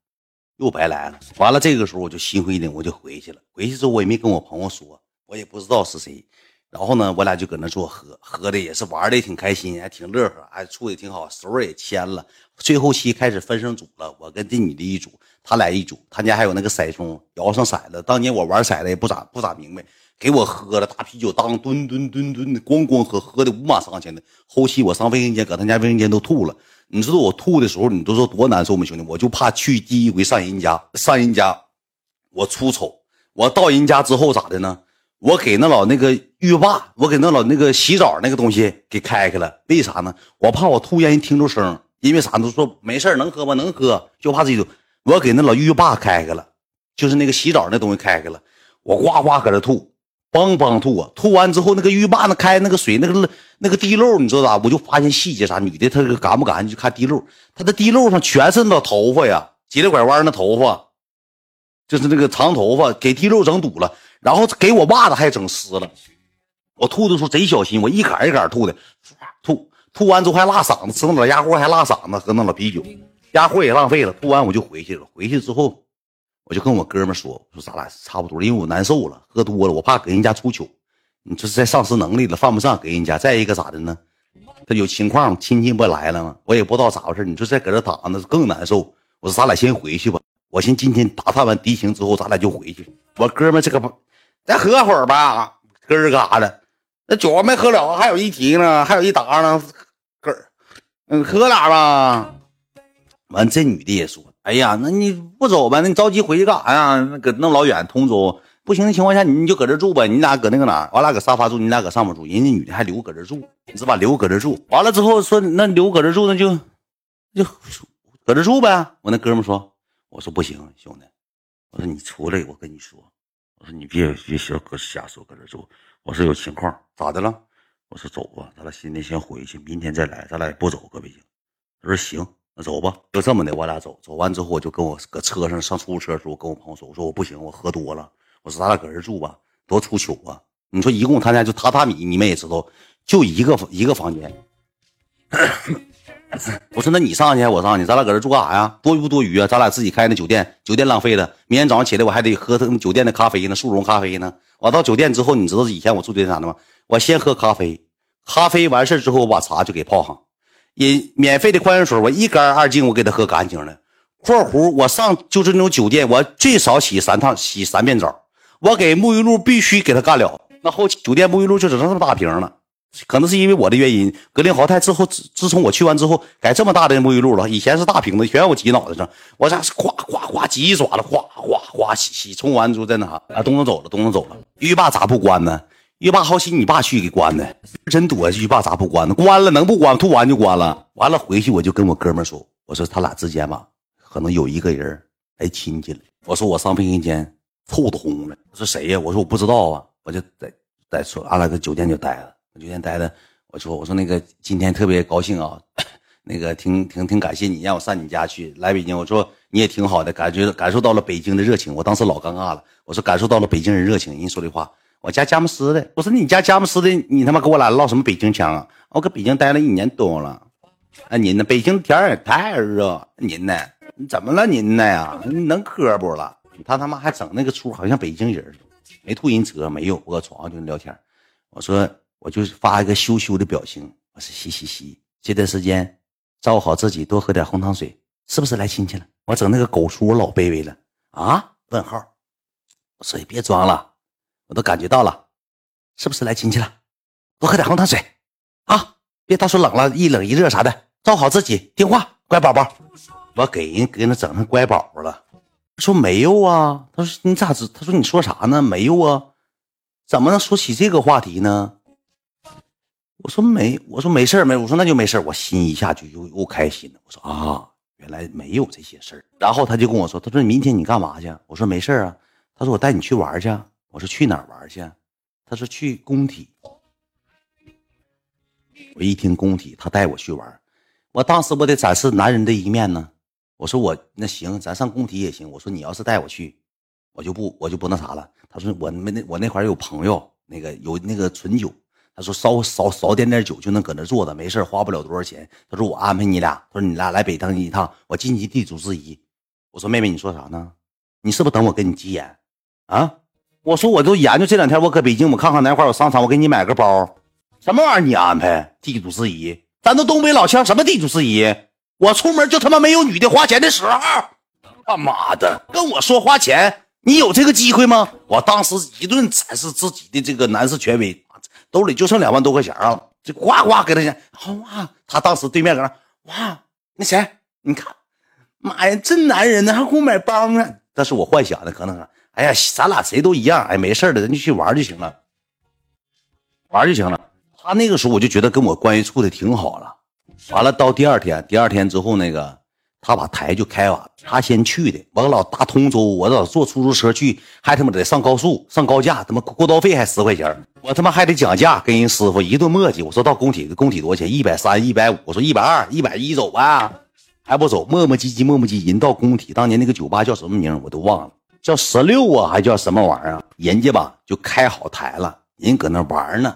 S1: 又白来了。完了，这个时候我就心灰意冷，我就回去了。回去之后，我也没跟我朋友说，我也不知道是谁。然后呢，我俩就搁那坐喝，喝的也是玩的也挺开心，还挺乐呵，还处的挺好，手也牵了。最后期开始分成组了，我跟这女的一组，他俩一组，他家还有那个骰盅，摇上骰子。当年我玩骰子也不咋不咋明白，给我喝了大啤酒，当吨吨吨吨的咣咣喝，喝的五马上前的。后期我上卫生间，搁他家卫生间都吐了。你知道我吐的时候，你都说多难受吗，兄弟？我就怕去第一回上人家，上人家我出丑，我到人家之后咋的呢？我给那老那个浴霸，我给那老那个洗澡那个东西给开开了，为啥呢？我怕我吐让人听着声，因为啥都说没事能喝吗？能喝，就怕自己。我给那老浴霸开开了，就是那个洗澡那东西开开了，我呱呱搁这吐，梆梆吐啊！吐完之后，那个浴霸那开那个水那个那个滴漏，你知道咋？我就发现细节啥，女的她这个干不干净就看滴漏，她的滴漏上全是那头发呀，急了拐弯那头发，就是那个长头发，给滴漏整堵了。然后给我袜子还整湿了，我吐的时候贼小心，我一杆一杆吐的，吐吐完之后还辣嗓子，吃那老鸭货还辣嗓子，喝那老啤酒，鸭货也浪费了。吐完我就回去了，回去之后我就跟我哥们说，说咱俩差不多，因为我难受了，喝多了，我怕给人家出糗，你这是在丧失能力了，犯不上给人家。再一个咋的呢？他有情况，亲戚不来了吗？我也不知道咋回事，你说再搁这躺着更难受。我说咱俩先回去吧，我寻今天打探完敌情之后，咱俩就回去。我哥们这个不。再喝会儿吧，咯儿干啥的，那酒还没喝了，还有一提呢，还有一打呢，哥，嗯，喝俩吧。完，这女的也说：“哎呀，那你不走呗？那你着急回去干啥呀？那搁那老远，通州不行的情况下，你就搁这住呗。你俩搁那个哪？我俩搁沙发住，你俩搁上面住。人家女的还留搁这住，你是吧？留搁这住。完了之后说，那留搁这住，那就就搁这住呗。我那哥们说，我说不行，兄弟，我说你出来，我跟你说。”我说你别别瞎搁瞎说，搁这住。我说有情况，咋的了？我说走吧，咱俩今天先回去，明天再来。咱俩也不走，搁北京。他说行，那走吧。就这么的，我俩走。走完之后，我就跟我搁车上上出租车的时候，跟我朋友说，我说我不行，我喝多了。我说咱俩搁这住吧，多出糗啊！你说一共他家就榻榻米，你们也知道，就一个一个房间。(coughs) 我说那你上去，我上去，咱俩搁这住干啥呀？多余不多余啊？咱俩自己开那酒店，酒店浪费了。明天早上起来我还得喝他们酒店的咖啡呢，速溶咖啡呢。我到酒店之后，你知道以前我住酒店啥的吗？我先喝咖啡，咖啡完事之后我把茶就给泡上，饮免费的矿泉水我一干二净我给他喝干净了。括弧我上就是那种酒店，我最少洗三趟，洗三遍澡。我给沐浴露必须给他干了，那后期酒店沐浴露就只剩这么大瓶了。可能是因为我的原因，格林豪泰之后自从我去完之后，改这么大的沐浴露了。以前是大瓶子，全让我挤脑袋上，我这是夸夸夸挤一爪子，哗哗哗洗洗冲完之后在那啥啊，东东走了，东东走了。浴霸咋不关呢？浴霸好心你爸去给关的，真多。浴霸咋不关呢？关了能不关？吐完就关了。完了回去我就跟我哥们说，我说他俩之间吧，可能有一个人来亲戚了。我说我上卫生间臭的轰了。我说谁呀？我说我不知道啊。我就在在说，俺俩搁酒店就待了。酒店待的，我说我说那个今天特别高兴啊，(laughs) 那个挺挺挺感谢你让我上你家去来北京，我说你也挺好的，感觉感受到了北京的热情，我当时老尴尬了，我说感受到了北京人热情，人说这话，我家佳木斯的，我说你家佳木斯的，你他妈跟我俩唠什么北京腔啊？我搁北京待了一年多了，啊您呢？北京天也太热，您呢？怎么了您呢呀？能磕不了？他他妈还整那个出，好像北京人没吐人车，没有，我搁床上就聊天，我说。我就发一个羞羞的表情，我说嘻嘻嘻。这段时间照顾好自己，多喝点红糖水，是不是来亲戚了？我整那个狗出，我老卑微了啊？问号。我说你别装了，我都感觉到了，是不是来亲戚了？多喝点红糖水啊！别到时候冷了，一冷一热啥的，照顾好自己，听话，乖宝宝。我给人给那整成乖宝宝了。说没有啊？他说你咋知？他说你说啥呢？没有啊？怎么能说起这个话题呢？我说没，我说没事没，我说那就没事我心一下就又又开心了。我说啊，原来没有这些事儿。然后他就跟我说，他说明天你干嘛去？我说没事啊。他说我带你去玩去。我说去哪儿玩去？他说去工体。我一听工体，他带我去玩，我当时我得展示男人的一面呢。我说我那行，咱上工体也行。我说你要是带我去，我就不我就不那啥了。他说我那我那块有朋友，那个有那个纯酒。他说：“少少少点点酒就能搁那坐着，没事花不了多少钱。”他说：“我安排你俩。”他说：“你俩来北京一趟，我尽其地主之谊。”我说：“妹妹，你说啥呢？你是不是等我跟你急眼啊？我说我都研究这两天，我搁北京，我看看哪块有商场，我给你买个包。什么玩意儿？你安排地主事宜？咱都东北老乡，什么地主事宜？我出门就他妈没有女的花钱的时候。他妈的，跟我说花钱，你有这个机会吗？我当时一顿展示自己的这个男士权威，兜里就剩两万多块钱了，就呱呱给他钱。哇，他当时对面搁那，哇，那谁？你看，妈呀，真男人呢，还给我买包呢。但是我幻想的可能，哎呀，咱俩谁都一样，哎，没事的，咱就去玩就行了，玩就行了。他那个时候我就觉得跟我关系处的挺好了。完了到第二天，第二天之后那个他把台就开完，他先去的。我老大通州，我老坐出租车去，还他妈得上高速上高架，他妈过道费还十块钱，我他妈还得讲价，跟人师傅一顿磨叽。我说到工体，工体多少钱？一百三、一百五。我说一百二、一百一，走吧。还不走，磨磨唧唧，磨磨唧唧。人到工体，当年那个酒吧叫什么名我都忘了，叫十六啊，还叫什么玩意儿？人家吧就开好台了，人搁那玩呢。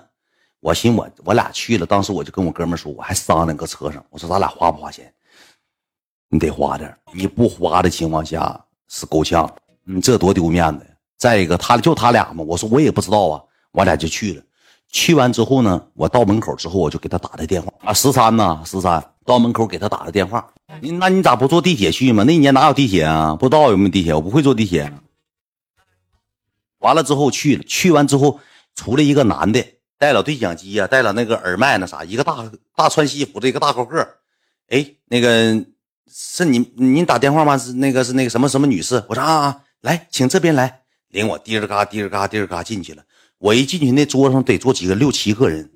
S1: 我寻我我俩去了，当时我就跟我哥们说，我还商量搁车上，我说咱俩花不花钱？你得花点，你不花的情况下是够呛，你这多丢面子。再一个，他就他俩嘛，我说我也不知道啊，我俩就去了。去完之后呢，我到门口之后，我就给他打的电话啊，十三呐，十三，到门口给他打的电话。你那你咋不坐地铁去嘛？那一年哪有地铁啊？不知道有没有地铁，我不会坐地铁。完了之后去了，去完之后出来一个男的。带了对讲机呀，带了那个耳麦，那啥，一个大大穿西服的一个大高个哎，那个是你，您打电话吗？是那个是那个什么什么女士？我说啊啊，来，请这边来，领我滴儿嘎滴儿嘎滴儿嘎进去了。我一进去，那桌上得坐几个六七个人，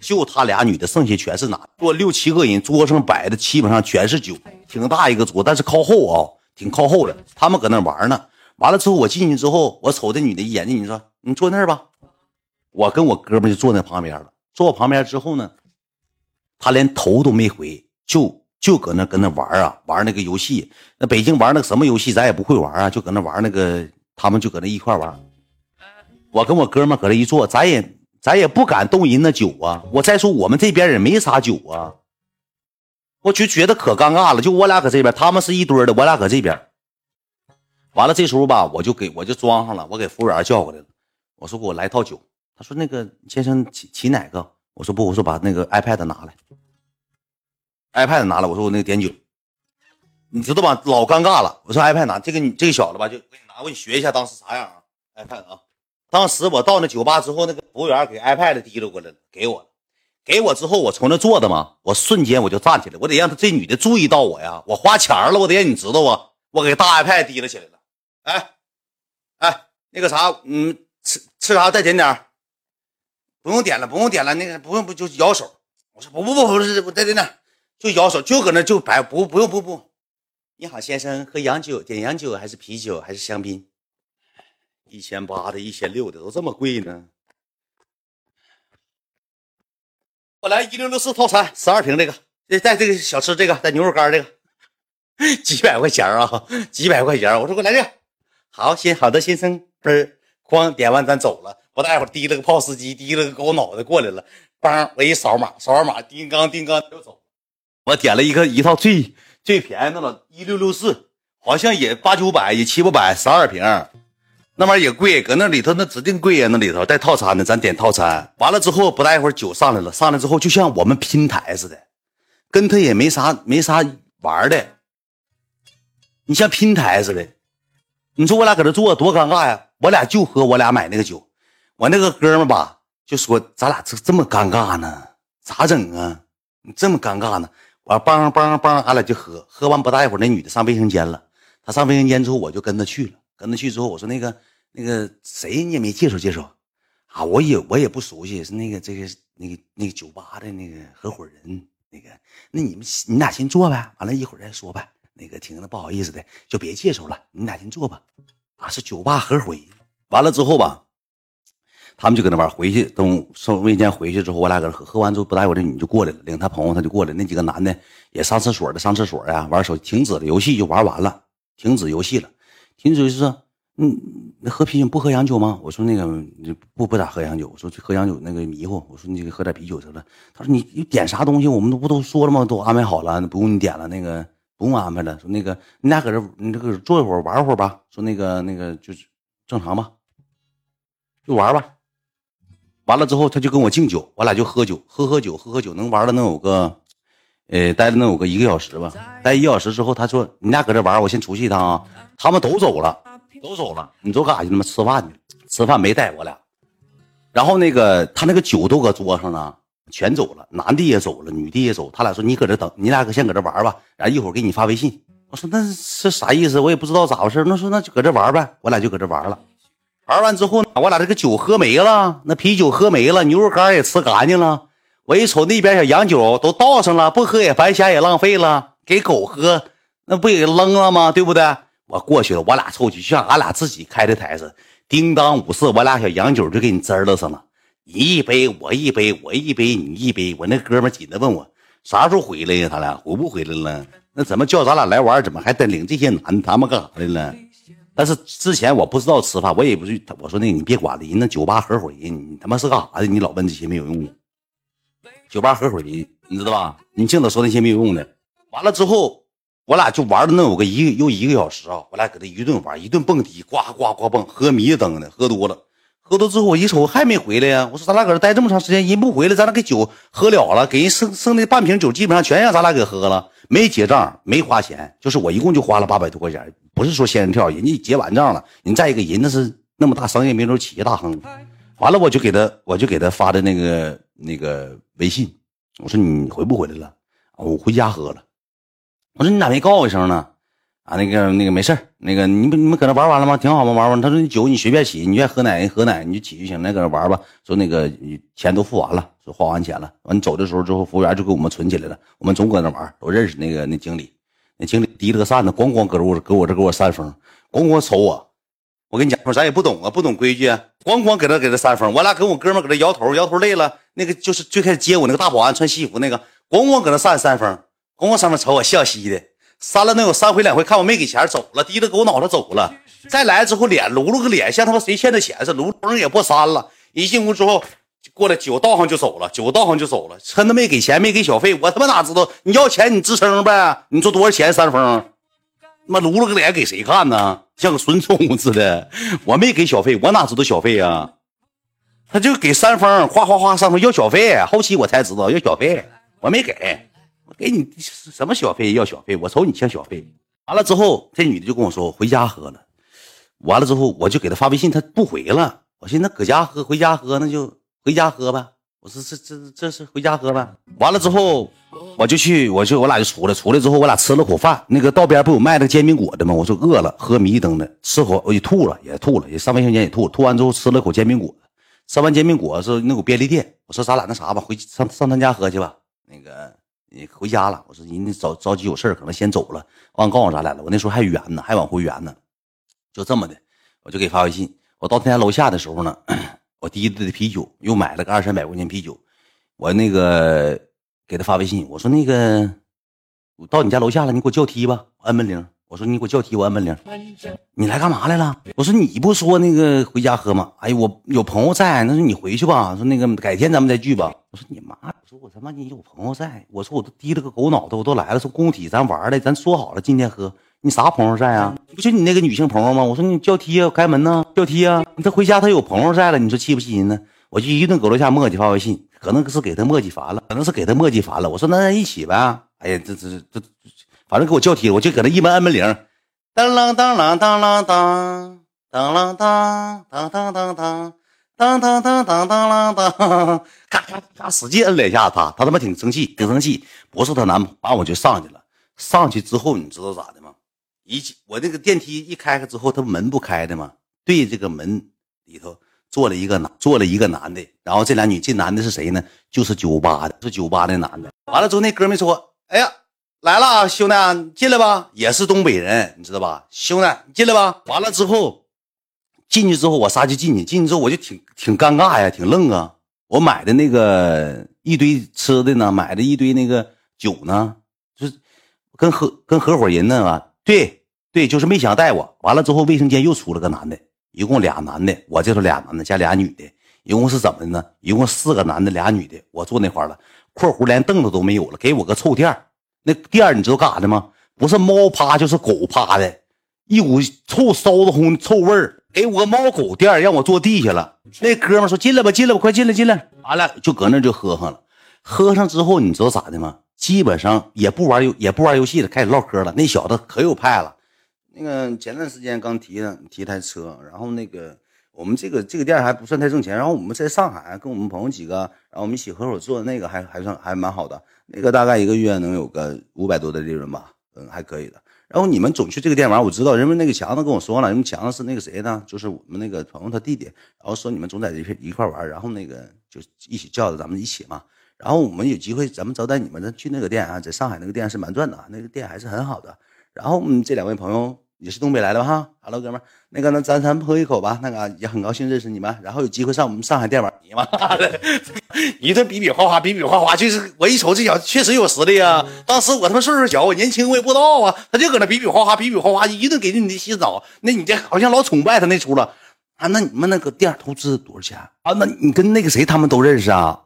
S1: 就他俩女的，剩下全是男，坐六七个人，桌上摆的基本上全是酒，挺大一个桌，但是靠后啊，挺靠后的。他们搁那玩呢。完了之后，我进去之后，我瞅这女的一眼，你说你坐那儿吧。我跟我哥们就坐那旁边了，坐我旁边之后呢，他连头都没回，就就搁那搁那玩啊，玩那个游戏。那北京玩那个什么游戏，咱也不会玩啊，就搁那玩那个，他们就搁那一块玩。我跟我哥们搁这一坐，咱也咱也不敢动人那酒啊。我再说我们这边也没啥酒啊，我就觉得可尴尬了。就我俩搁这边，他们是一堆的，我俩搁这边。完了这时候吧，我就给我就装上了，我给服务员叫过来了，我说给我来套酒。他说：“那个先生起起哪个？”我说：“不，我说把那个 iPad 拿来，iPad 拿来。”我说：“我那个点酒，你知道吧？老尴尬了。”我说：“iPad 拿这个，你这个小子吧，就我给你拿，我给你学一下当时啥样啊？iPad 啊！当时我到那酒吧之后，那个服务员给 iPad 提溜过来了，给我。给我之后，我从那坐着嘛，我瞬间我就站起来，我得让他这女的注意到我呀！我花钱了，我得让你知道啊！我给大 iPad 提了起来了。哎，哎，那个啥，嗯，吃吃啥？再点点。”不用点了，不用点了，那个不用不就摇手。我说不不不不是，我在在那就摇手，就搁那就摆不不用不不。你好，先生，喝洋酒，点洋酒还是啤酒还是香槟？一千八的，一千六的，都这么贵呢？我来一六六四套餐，十二瓶这个，带这个小吃这个，带牛肉干这个，几百块钱啊，几百块钱。我说给我来这个，好，先好的先生，嘣，哐点完咱走了。不大会儿，提了个 POS 机，提了个狗脑袋过来了，梆，我一扫码，扫完码，叮当叮当就走。我点了一个一套最最便宜的了，一六六四，好像也八九百，也七八百，十二瓶，那玩意儿也贵，搁那里头那指定贵呀，那里头带套餐的，咱点套餐。完了之后，不大一会儿酒上来了，上来之后就像我们拼台似的，跟他也没啥没啥玩的，你像拼台似的，你说我俩搁这坐多尴尬呀？我俩就喝我俩买那个酒。我那个哥们吧，就说咱俩这这么尴尬呢，咋整啊？你这么尴尬呢？我梆梆梆，俺俩就喝，喝完不大一会儿，那女的上卫生间了。她上卫生间之后，我就跟她去了。跟他去之后，我说那个那个谁，你也没介绍介绍啊？我也我也不熟悉，是那个这个那个那个酒吧的那个合伙人。那个那你们你俩先坐呗，完了一会儿再说呗。那个挺那不好意思的，就别介绍了，你俩先坐吧。啊，是酒吧合伙人。完了之后吧。他们就搁那玩，回去等从卫生间回去之后，我俩搁那喝，喝完之后不大会儿，这女的就过来了，领她朋友他就过来，那几个男的也上厕所的，上厕所呀，玩手停止了游戏就玩完了，停止游戏了，停止就是说，嗯，那喝啤酒不喝洋酒吗？我说那个不不咋喝洋酒，我说喝洋酒那个迷糊，我说你喝点啤酒得了。他说你你点啥东西，我们都不都说了吗？都安排好了，不用你点了，那个不用安排了。说那个你俩搁这你这个坐一会儿玩会儿吧。说那个那个就是正常吧。就玩吧。完了之后，他就跟我敬酒，我俩就喝酒，喝喝酒，喝喝酒，能玩了能有个，呃，待了能有个一个小时吧。待一个小时之后，他说：“你俩搁这玩，我先出去一趟啊。”他们都走了，都走了。你走干啥去他们？吃饭去。吃饭没带我俩。然后那个他那个酒都搁桌上呢，全走了，男的也走了，女的也走。他俩说：“你搁这等，你俩先搁这玩吧，然后一会儿给你发微信。”我说：“那是啥意思？我也不知道咋回事。”那说：“那就搁这玩呗。”我俩就搁这玩了。玩完之后呢，我俩这个酒喝没了，那啤酒喝没了，牛肉干也吃干净了。我一瞅那边小洋酒都倒上了，不喝也白瞎也浪费了，给狗喝那不也扔了吗？对不对？我过去了，我俩凑去，就像俺俩自己开的台似的，叮当五四，我俩小洋酒就给你滋了上了。你一杯，我一杯，我一杯，你一杯。我那哥们紧的问我啥时候回来呀？他俩回不回来了？那怎么叫咱俩来玩？怎么还带领这些男？他们干啥来了？但是之前我不知道吃饭，我也不去我说那你别管了，人那酒吧合伙人，你他妈是干啥的？你老问这些没有用。酒吧合伙人，你知道吧？你净得说那些没有用的。完了之后，我俩就玩了能有个一又一个小时啊！我俩搁这一顿玩，一顿蹦迪，呱呱呱蹦，喝迷瞪的，喝多了，喝多之后我一瞅还没回来呀！我说咱俩搁这待这么长时间，人不回来，咱俩给酒喝了了，给人剩剩那半瓶酒，基本上全让咱俩给喝了，没结账，没花钱，就是我一共就花了八百多块钱。不是说仙人跳，人家结完账了，人再一个人那是那么大商业名流企业大亨，完了我就给他我就给他发的那个那个微信，我说你回不回来了？我回家喝了。我说你咋没告我一声呢？啊，那个那个没事那个你们你们搁那玩完了吗？挺好吗？玩完他说你酒你随便起，你愿意喝奶喝奶，你就起就行了，搁那玩吧。说那个钱都付完了，说花完钱了。完走的时候之后，服务员就给我们存起来了，我们总搁那玩，都认识那个那经理。那经理提了个扇子，咣咣搁我搁我这给我扇风，咣咣瞅我。我跟你讲，咱也不懂啊，不懂规矩，咣咣给他给他扇风。我俩跟我哥们搁这摇头，摇头累了。那个就是最开始接我那个大保安，穿西服那个，咣咣搁那扇扇风，咣咣扇风瞅我笑嘻的，扇了能有三回两回，看我没给钱走了，低着给我脑袋走了。再来之后脸撸了个脸，像他妈谁欠他钱似的，撸风也不扇了。一进屋之后。过来酒倒上就走了，酒倒上就走了，趁他没给钱没给小费，我他妈哪知道？你要钱你吱声呗，你说多少钱？三丰，妈撸了个脸给谁看呢？像个孙宠物似的，我没给小费，我哪知道小费啊？他就给三丰，哗哗哗，三丰要小费，后期我才知道要小费，我没给，我给你什么小费？要小费？我瞅你像小费。完了之后，这女的就跟我说，回家喝了。完了之后，我就给她发微信，她不回了。我寻思搁家喝，回家喝那就。回家喝呗，我说这这这是回家喝呗。完了之后，我就去，我就我俩就出来，出来之后我俩吃了口饭。那个道边不有卖那个煎饼果子吗？我说饿了，喝迷瞪的，吃口我也吐了，也吐了，也上卫生间也吐。吐完之后吃了口煎饼果子，吃完煎饼果子那有便利店，我说咱俩那啥吧，回上上他家喝去吧。那个你回家了，我说人家着着急有事可能先走了，忘告诉咱俩了。我那时候还远呢，还往回远呢，就这么的，我就给发微信。我到他家楼下的时候呢。我滴的啤酒，又买了个二三百块钱啤酒，我那个给他发微信，我说那个我到你家楼下了，你给我叫梯吧，按门铃。我说你给我叫梯，我按门铃。你来干嘛来了？我说你不说那个回家喝吗？哎呀，我有朋友在，那说你回去吧。说那个改天咱们再聚吧。我说你妈，我说我他妈你有朋友在，我说我都低了个狗脑袋，我都来了，说工体咱玩的，咱说好了今天喝。你啥朋友在啊？不就你那个女性朋友吗？我说你叫梯啊，开门呢，叫梯啊。他回家他有朋友在了，你说气不气人呢？我就一顿搁楼下磨叽发微信，可能是给他磨叽烦了，可能是给他磨叽烦了。我说那咱一起呗。哎呀，这这这，反正给我叫梯，我就搁那一门按门铃，当啷当啷当啷当，当啷当当当当当，当当当当当啷当，咔咔咔使劲摁两下，他他他妈挺生气，挺生气。不是他男朋友，完我就上去了。上去之后，你知道咋的吗？一我那个电梯一开开之后，他门不开的吗？对，这个门里头坐了一个男，坐了一个男的。然后这俩女，这男的是谁呢？就是酒吧的，是酒吧那男的。完了之后，那哥们说：“哎呀，来了啊，兄弟，进来吧。”也是东北人，你知道吧？兄弟，你进来吧。完了之后，进去之后，我仨就进去。进去之后，我就挺挺尴尬呀，挺愣啊。我买的那个一堆吃的呢，买的一堆那个酒呢，就是跟合跟合伙人呢。对对，就是没想带我。完了之后，卫生间又出了个男的，一共俩男的，我这头俩男的加俩女的，一共是怎么的呢？一共四个男的，俩女的。我坐那块了，括弧连凳子都没有了，给我个臭垫那店你知道干啥的吗？不是猫趴就是狗趴的，一股臭骚子烘臭味儿。给我个猫狗店让我坐地下了。那哥们说进来吧，进来吧，快进来进来。俺俩就搁那就喝上了。喝上之后，你知道咋的吗？基本上也不玩游也不玩游戏了，开始唠嗑了。那小子可有派了。那个前段时间刚提的提台车，然后那个我们这个这个店还不算太挣钱。然后我们在上海跟我们朋友几个，然后我们一起合伙做的那个还还算还蛮好的。那个大概一个月能有个五百多的利润吧，嗯，还可以的。然后你们总去这个店玩，我知道，因为那个强子跟我说了，因为强子是那个谁呢？就是我们那个朋友他弟弟。然后说你们总在一片一块玩，然后那个就一起叫着咱们一起嘛。然后我们有机会，咱们招待你们的去那个店啊，在上海那个店是蛮赚的，那个店还是很好的。然后嗯，这两位朋友也是东北来的哈，Hello 哥们，那个那咱咱喝一口吧，那个也很高兴认识你们。然后有机会上我们上海店玩，你妈的一顿比比划划，比比划划，就是我一瞅这小子确实有实力啊。当时我他妈岁数小，我年轻，我也不知道啊，他就搁那比比划划，比比划划，一顿给你洗澡。那你这好像老崇拜他那出了啊？那你们那个店投资多少钱啊？那你跟那个谁他们都认识啊？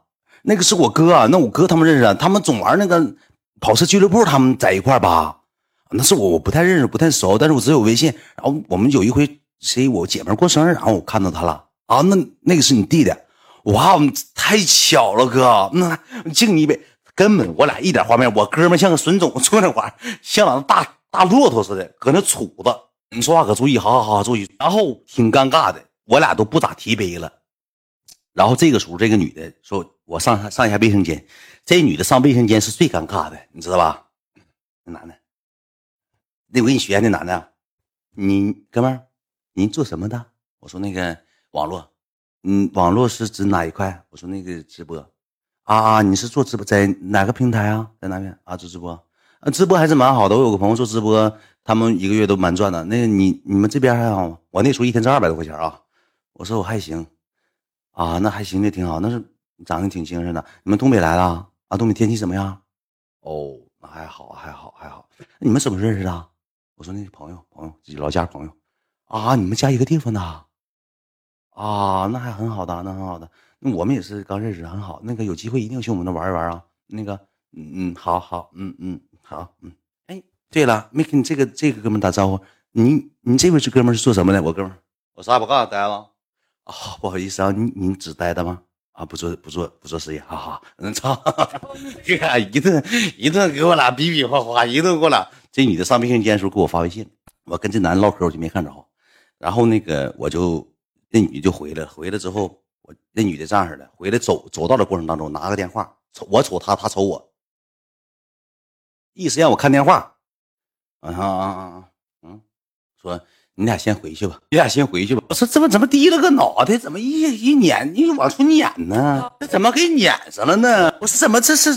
S1: 那个是我哥，啊，那我哥他们认识，啊他们总玩那个跑车俱乐部，他们在一块吧？那是我，我不太认识，不太熟，但是我只有微信。然后我们有一回谁我姐妹过生日，然后我看到他了啊，那那个是你弟弟，哇，太巧了，哥，那敬你一杯，根本我俩一点画面，我哥们像个损种坐那块像俩大大骆驼似的，搁那杵着。你说话可注意，好好好注意。然后挺尴尬的，我俩都不咋提杯了。然后这个时候，这个女的说。我上上一下卫生间，这女的上卫生间是最尴尬的，你知道吧？那男的，那我给你学那男的，你哥们，您做什么的？我说那个网络，嗯，网络是指哪一块？我说那个直播，啊啊，你是做直播在哪个平台啊？在哪边啊？做直播啊？直播还是蛮好的。我有个朋友做直播，他们一个月都蛮赚的。那个你你们这边还好吗？我那时候一天挣二百多块钱啊。我说我还行，啊，那还行，那挺好，那是。长得挺精神的，你们东北来了啊？东北天气怎么样？哦，那还好，还好，还好。你们怎么认识的？我说那是朋友，朋友，老家朋友啊。你们家一个地方的啊？那还很好的，那很好的。那我们也是刚认识，很好。那个有机会一定要去我们那玩一玩啊。那个，嗯嗯，好好，嗯嗯，好，嗯。哎，对了，没跟你这个这个哥们打招呼。你你这位这哥们是做什么的？我哥们，我啥也不干，待着。啊，不好意思啊，你你只待着吗？啊，不做不做不做事业，哈哈，嗯，操，一顿一顿给我俩比比划划，一顿给我俩。这女的上卫生间的时候给我发微信，我跟这男的唠嗑，我就没看着。然后那个我就那女的就回来了，回来之后我那女的这样式的，回来走走道的过程当中拿个电话，我瞅她，她瞅我，意思让我看电话。啊啊啊啊，嗯，说。你俩先回去吧，你俩先回去吧。我说怎么怎么低了个脑袋，怎么一一撵你往出撵呢？这怎么给撵上了呢？我说怎么这是？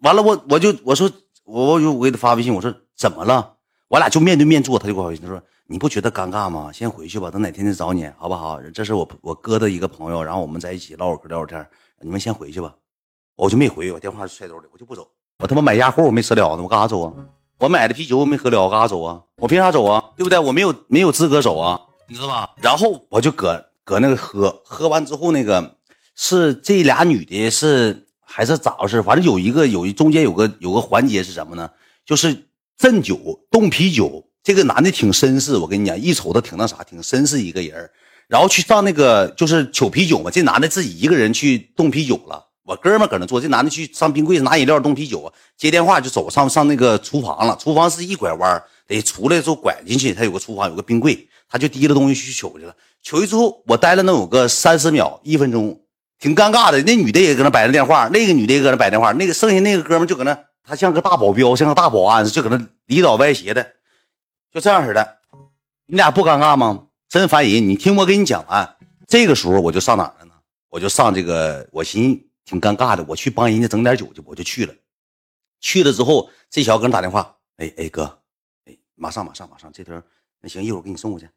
S1: 完了我我就我说我我就我给他发微信，我说怎么了？我俩就面对面坐，他就给我微信，他说你不觉得尴尬吗？先回去吧，等哪天再找你好不好？这是我我哥的一个朋友，然后我们在一起唠会嗑聊会天，你们先回去吧。我就没回，我电话揣兜里，我就不走。我他妈买鸭货我没吃了呢，我干啥走啊？我买的啤酒我没喝了，我干啥走啊？我凭啥走啊？对不对？我没有没有资格走啊，你知道吧？然后我就搁搁那个喝，喝完之后那个是这俩女的，是还是咋回事？反正有一个有一中间有个有个环节是什么呢？就是镇酒冻啤酒。这个男的挺绅士，我跟你讲，一瞅他挺那啥，挺绅士一个人。然后去上那个就是取啤酒嘛，这男的自己一个人去冻啤酒了。我哥们搁那坐，这男的去上冰柜拿饮料、冻啤酒，接电话就走上上那个厨房了。厨房是一拐弯，得出来之后拐进去，他有个厨房，有个冰柜，他就提了东西去取去了。取去之后，我待了能有个三十秒、一分钟，挺尴尬的。那女的也搁那摆着电话，那个女的也搁那摆电话，那个剩下那个哥们就搁那，他像个大保镖，像个大保安，就搁那里倒歪斜的，就这样似的。你俩不尴尬吗？真烦人！你听我给你讲完，这个时候我就上哪了呢？我就上这个，我寻。挺尴尬的，我去帮人家整点酒去，我就去了。去了之后，这小子给人打电话，哎哎哥，哎马上马上马上，这头那行，一会儿给你送过去。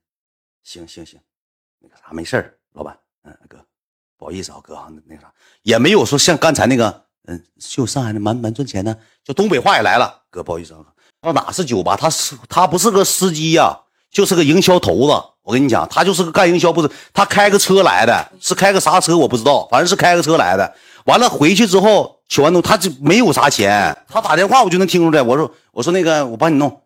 S1: 行行行，那个啥没事儿，老板，嗯哥，不好意思啊哥，那那啥也没有说像刚才那个，嗯就上海的蛮蛮赚钱的，就东北话也来了，哥不好意思啊，到哪是酒吧，他是他不是个司机呀，就是个营销头子。我跟你讲，他就是个干营销，不是他开个车来的，是开个啥车我不知道，反正是开个车来的。完了回去之后取完东，他就没有啥钱。他打电话我就能听出来。我说我说那个我帮你弄，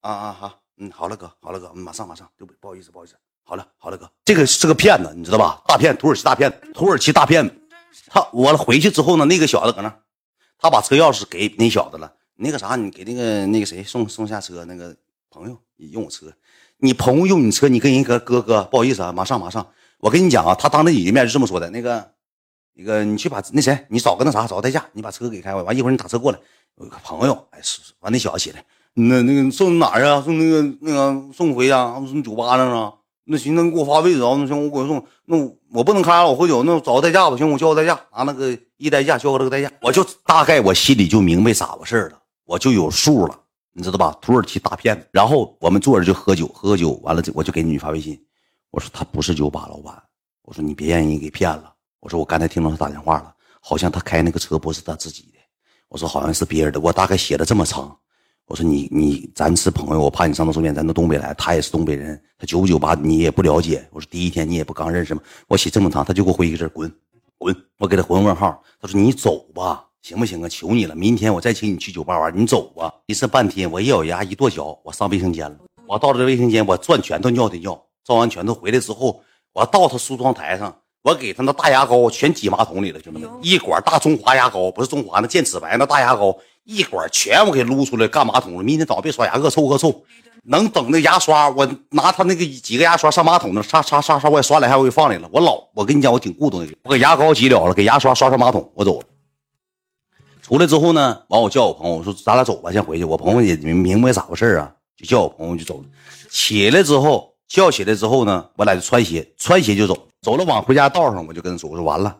S1: 啊啊好，嗯好了哥好了哥，马上马上，对不不好意思不好意思，好了好了哥，这个是个骗子，你知道吧？大骗，土耳其大骗子，土耳其大骗子。他我回去之后呢，那个小子搁那，他把车钥匙给那小子了。那个啥，你给那个那个谁送送下车，那个朋友用我车，你朋友用你车，你跟人哥哥哥，不好意思啊，马上马上。我跟你讲啊，他当着你的面就这么说的。那个，那个，你去把那谁，你找个那啥，找个代驾，你把车给开完，完一会儿你打车过来。我有个朋友，哎，是完那小子起来，那那个送哪儿啊？送那个那个送回家，送酒吧上啊？那行，那你给我发位置啊？那行，我给我送。那我不能开，我喝酒，那找个代驾吧。行，我叫个代驾，拿那个一代驾叫个这个代驾。我就大概我心里就明白咋回事了，我就有数了，你知道吧？土耳其大骗子。然后我们坐着就喝酒，喝酒完了，我就给你发微信，我说他不是酒吧老板。我说你别让人给骗了。我说我刚才听到他打电话了，好像他开那个车不是他自己的。我说好像是别人的。我大概写的这么长。我说你你咱是朋友，我怕你上当受骗。咱到东北来，他也是东北人，他九五九八你也不了解。我说第一天你也不刚认识吗？我写这么长，他就给我回一个字滚滚。我给他回问号，他说你走吧，行不行啊？求你了，明天我再请你去酒吧玩，你走吧。一是半天，我一咬牙一跺脚，我上卫生间了。我到了这卫生间，我攥拳头尿的尿，攥完拳头回来之后。我到他梳妆台上，我给他那大牙膏全挤马桶里了，兄弟们，一管大中华牙膏，不是中华那健齿白那大牙膏，一管全我给撸出来干马桶了。明天早上别刷牙，恶臭恶臭。能等那牙刷，我拿他那个几个牙刷上马桶那刷刷刷刷，我也刷两下，我给放里了。我老，我跟你讲，我挺固定的，我给牙膏挤了了，给牙刷刷刷马桶，我走了。出来之后呢，完我叫我朋友，我说咱俩走吧，先回去。我朋友也明明白咋回事啊，就叫我朋友就走了。起来之后。叫起来之后呢，我俩就穿鞋，穿鞋就走，走了往回家道上，我就跟他说：“我说完了，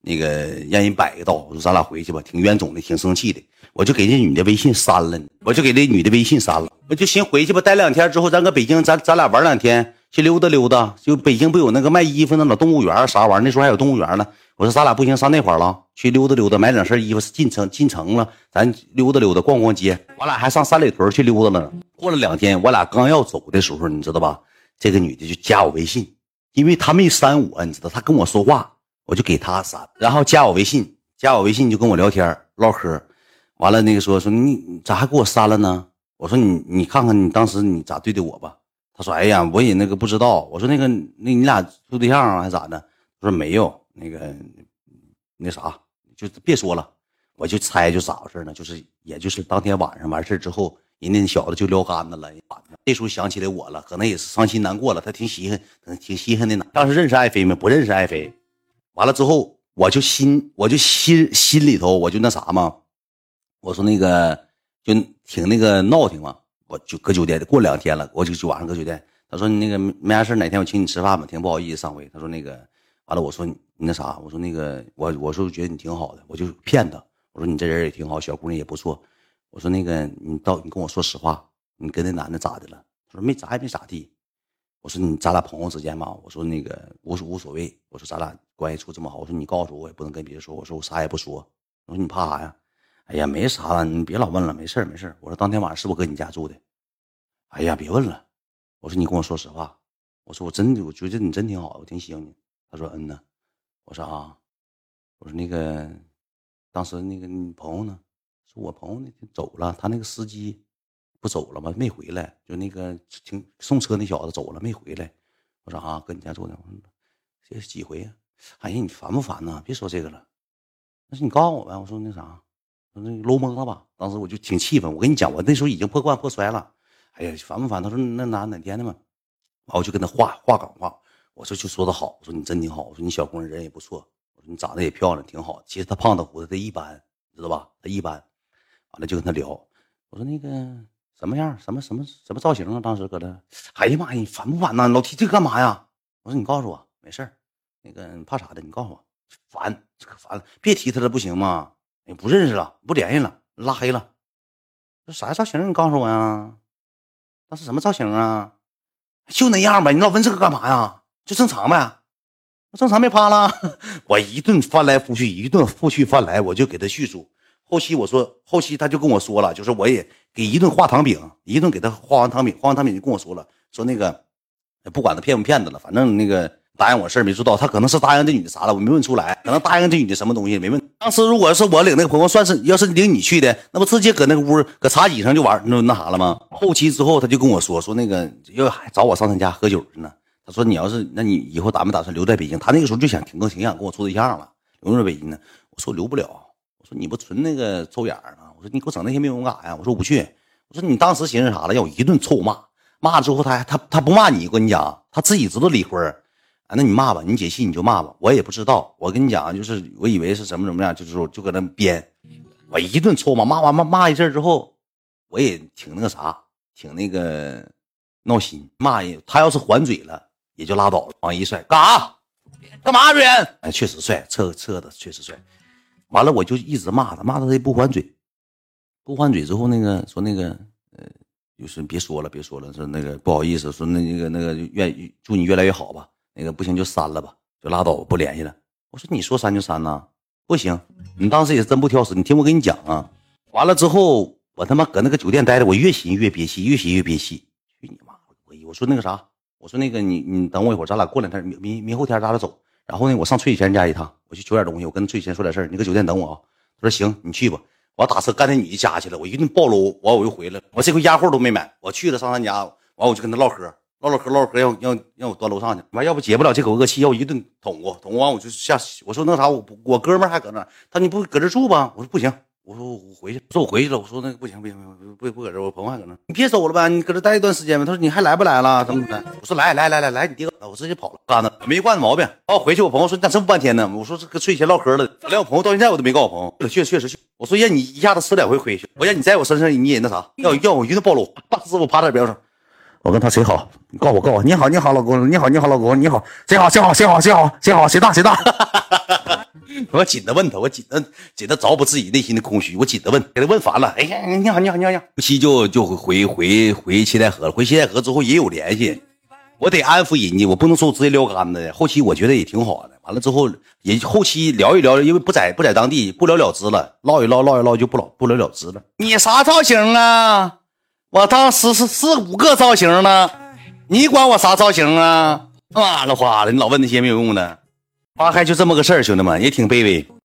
S1: 那个让人摆一道，我说咱俩回去吧。”挺冤种的，挺生气的，我就给这女的微信删了，我就给这女的微信删了，我就寻回去吧，待两天之后，咱搁北京，咱咱俩玩两天，去溜达溜达。就北京不有那个卖衣服那老动物园啥玩意儿？那时候还有动物园呢。我说咱俩不行，上那块了，去溜达溜达，买两身衣服，进城进城了，咱溜达溜达，逛逛街。我俩还上三里屯去溜达了。过了两天，我俩刚要走的时候，你知道吧？这个女的就加我微信，因为她没删我，你知道，她跟我说话，我就给她删，然后加我微信，加我微信就跟我聊天唠嗑，完了那个说说你咋还给我删了呢？我说你你看看你当时你咋对的我吧？他说哎呀我也那个不知道，我说那个那你俩处对象啊还是咋的？他说没有，那个那啥就别说了，我就猜就咋回事呢？就是也就是当天晚上完事之后。人家小子就撩杆子了，这时候想起来我了，可能也是伤心难过了。他挺稀罕，可能挺稀罕的呢。当时认识爱妃没？不认识爱妃。完了之后，我就心，我就心心里头，我就那啥嘛。我说那个就挺那个闹挺嘛。我就搁酒店过两天了，我就就晚上搁酒店。他说你那个没啥事哪天我请你吃饭吧，挺不好意思上回。他说那个完了，我说你那啥，我说那个我我说觉得你挺好的，我就骗他。我说你这人也挺好，小姑娘也不错。我说那个，你到你跟我说实话，你跟那男的咋的了？他说没咋，也没咋地。我说你咱俩朋友之间嘛，我说那个无无所谓。我说咱俩关系处这么好，我说你告诉我，我也不能跟别人说。我说我啥也不说。我说你怕啥呀？哎呀，没啥了，你别老问了，没事没事我说当天晚上是不是搁你家住的？哎呀，别问了。我说你跟我说实话。我说我真的，我觉得你真挺好，我挺喜欢你。他说嗯呢。我说啊，我说那个当时那个你朋友呢？说我朋友那天走了，他那个司机不走了吗？没回来，就那个停送车那小子走了没回来。我说啊，搁你家住呢，这是几回呀？哎呀，你烦不烦呐？别说这个了，那是你告诉我呗。我说那啥，那搂懵了吧？当时我就挺气愤。我跟你讲，我那时候已经破罐破摔了。哎呀，烦不烦？他说那哪哪天的嘛？完我就跟他话话岗话，我说就说的好，我说你真挺好，我说你小姑娘人也不错，我说你长得也漂亮，挺好。其实他胖的胡子，他一般，知道吧？他一般。完了就跟他聊，我说那个什么样，什么什么什么造型啊？当时搁这，哎呀妈呀，你烦不烦呐？老提这干嘛呀？我说你告诉我，没事那个你怕啥的？你告诉我，烦，可烦了，别提他了，不行吗？你不认识了，不联系了，拉黑了。这啥造型？你告诉我呀？那是什么造型啊？就那样呗，你老问这个干嘛呀？就正常呗，正常没趴了。(laughs) 我一顿翻来覆去，一顿覆去翻来，我就给他叙述。后期我说，后期他就跟我说了，就是我也给一顿画糖饼，一顿给他画完糖饼，画完糖饼就跟我说了，说那个不管他骗不骗子了，反正那个答应我事儿没做到，他可能是答应这女的啥了，我没问出来，可能答应这女的什么东西没问。当时如果是我领那个朋友，算是要是领你去的，那不直接搁那个屋搁茶几上就玩那那啥了吗？后期之后他就跟我说，说那个要找我上他家喝酒去呢。他说你要是那你以后打没打算留在北京？他那个时候就想挺更挺想跟我处对象了，留在北京呢。我说留不了，我说你不纯那个抽眼儿我说你给我整那些没用干啥呀？我说我不去。我说你当时寻思啥了？要我一顿臭骂，骂了之后他还他他不骂你，我跟你讲，他自己知道离婚啊，那你骂吧，你解气你就骂吧，我也不知道。我跟你讲，就是我以为是怎么怎么样，就是说就搁那编。我一顿臭骂，骂完骂骂一阵之后，我也挺那个啥，挺那个闹心。骂人，他要是还嘴了，也就拉倒了。往一帅，干啥？干嘛，瑞恩？哎，确实帅，侧侧的确实帅。完了，我就一直骂他，骂他他也不还嘴。不还嘴之后，那个说那个，呃，就是别说了，别说了，说那个不好意思，说那那个那个愿祝你越来越好吧。那个不行就删了吧，就拉倒，不联系了。我说你说删就删呐，不行，你当时也真不挑食。你听我跟你讲啊，完了之后我他妈搁那个酒店待着，我越寻越憋气，越寻越憋气。去你妈！我我说那个啥，我说那个你你等我一会儿，咱俩过两天明明明后天咱俩走。然后呢，我上翠贤家一趟，我去取点东西，我跟翠贤说点事儿，你搁酒店等我啊。他说行，你去吧。我打车干那女的家去了，我一顿暴露，完我又回来了。我这回压货都没买，我去了上他家，完我就跟他唠嗑。唠唠嗑，唠唠嗑，要要让我端楼上去，完要不解不了这口恶气，要一顿捅我，捅咕完我就下。我说那啥，我我哥们还搁那，他你不搁这住吧？我说不行，我说我回去，说我回去了。我说那个不行不行不不搁这，我朋友还搁那，你别走了呗，你搁这待一段时间呗。他说你还来不来了？怎么怎么的？我说来来来来来，你爹，我直接跑了。干子没惯着毛病。完我回去，我朋友说你咋这么半天呢？我说这跟睡前唠嗑了，连我朋友到现在我都没告诉我朋友。确确实去。我说让你一下子吃两回亏去，我让你在我身上你也那啥，要要我一顿暴露，大师傅趴在边上。我跟他谁好？你告我告我，你好你好老公，你好你好老公，你好谁好谁好谁好谁好谁好谁大谁大？(laughs) 我紧的问他，我紧的紧的找补自己内心的空虚，我紧的问，给他问烦了。哎呀，你好你好你好你好，后期就就回回回七台河了。回七台河之后也有联系，我得安抚人家，我不能说直接撩干的。后期我觉得也挺好的。完了之后也后期聊一聊，因为不在不在当地，不了了之了，唠一唠唠一唠就不了不了了之了。你啥造型啊？我当时是四五个造型呢，你管我啥造型啊？妈了花的，你老问那些没有用的。花开就这么个事儿，兄弟们也挺卑微。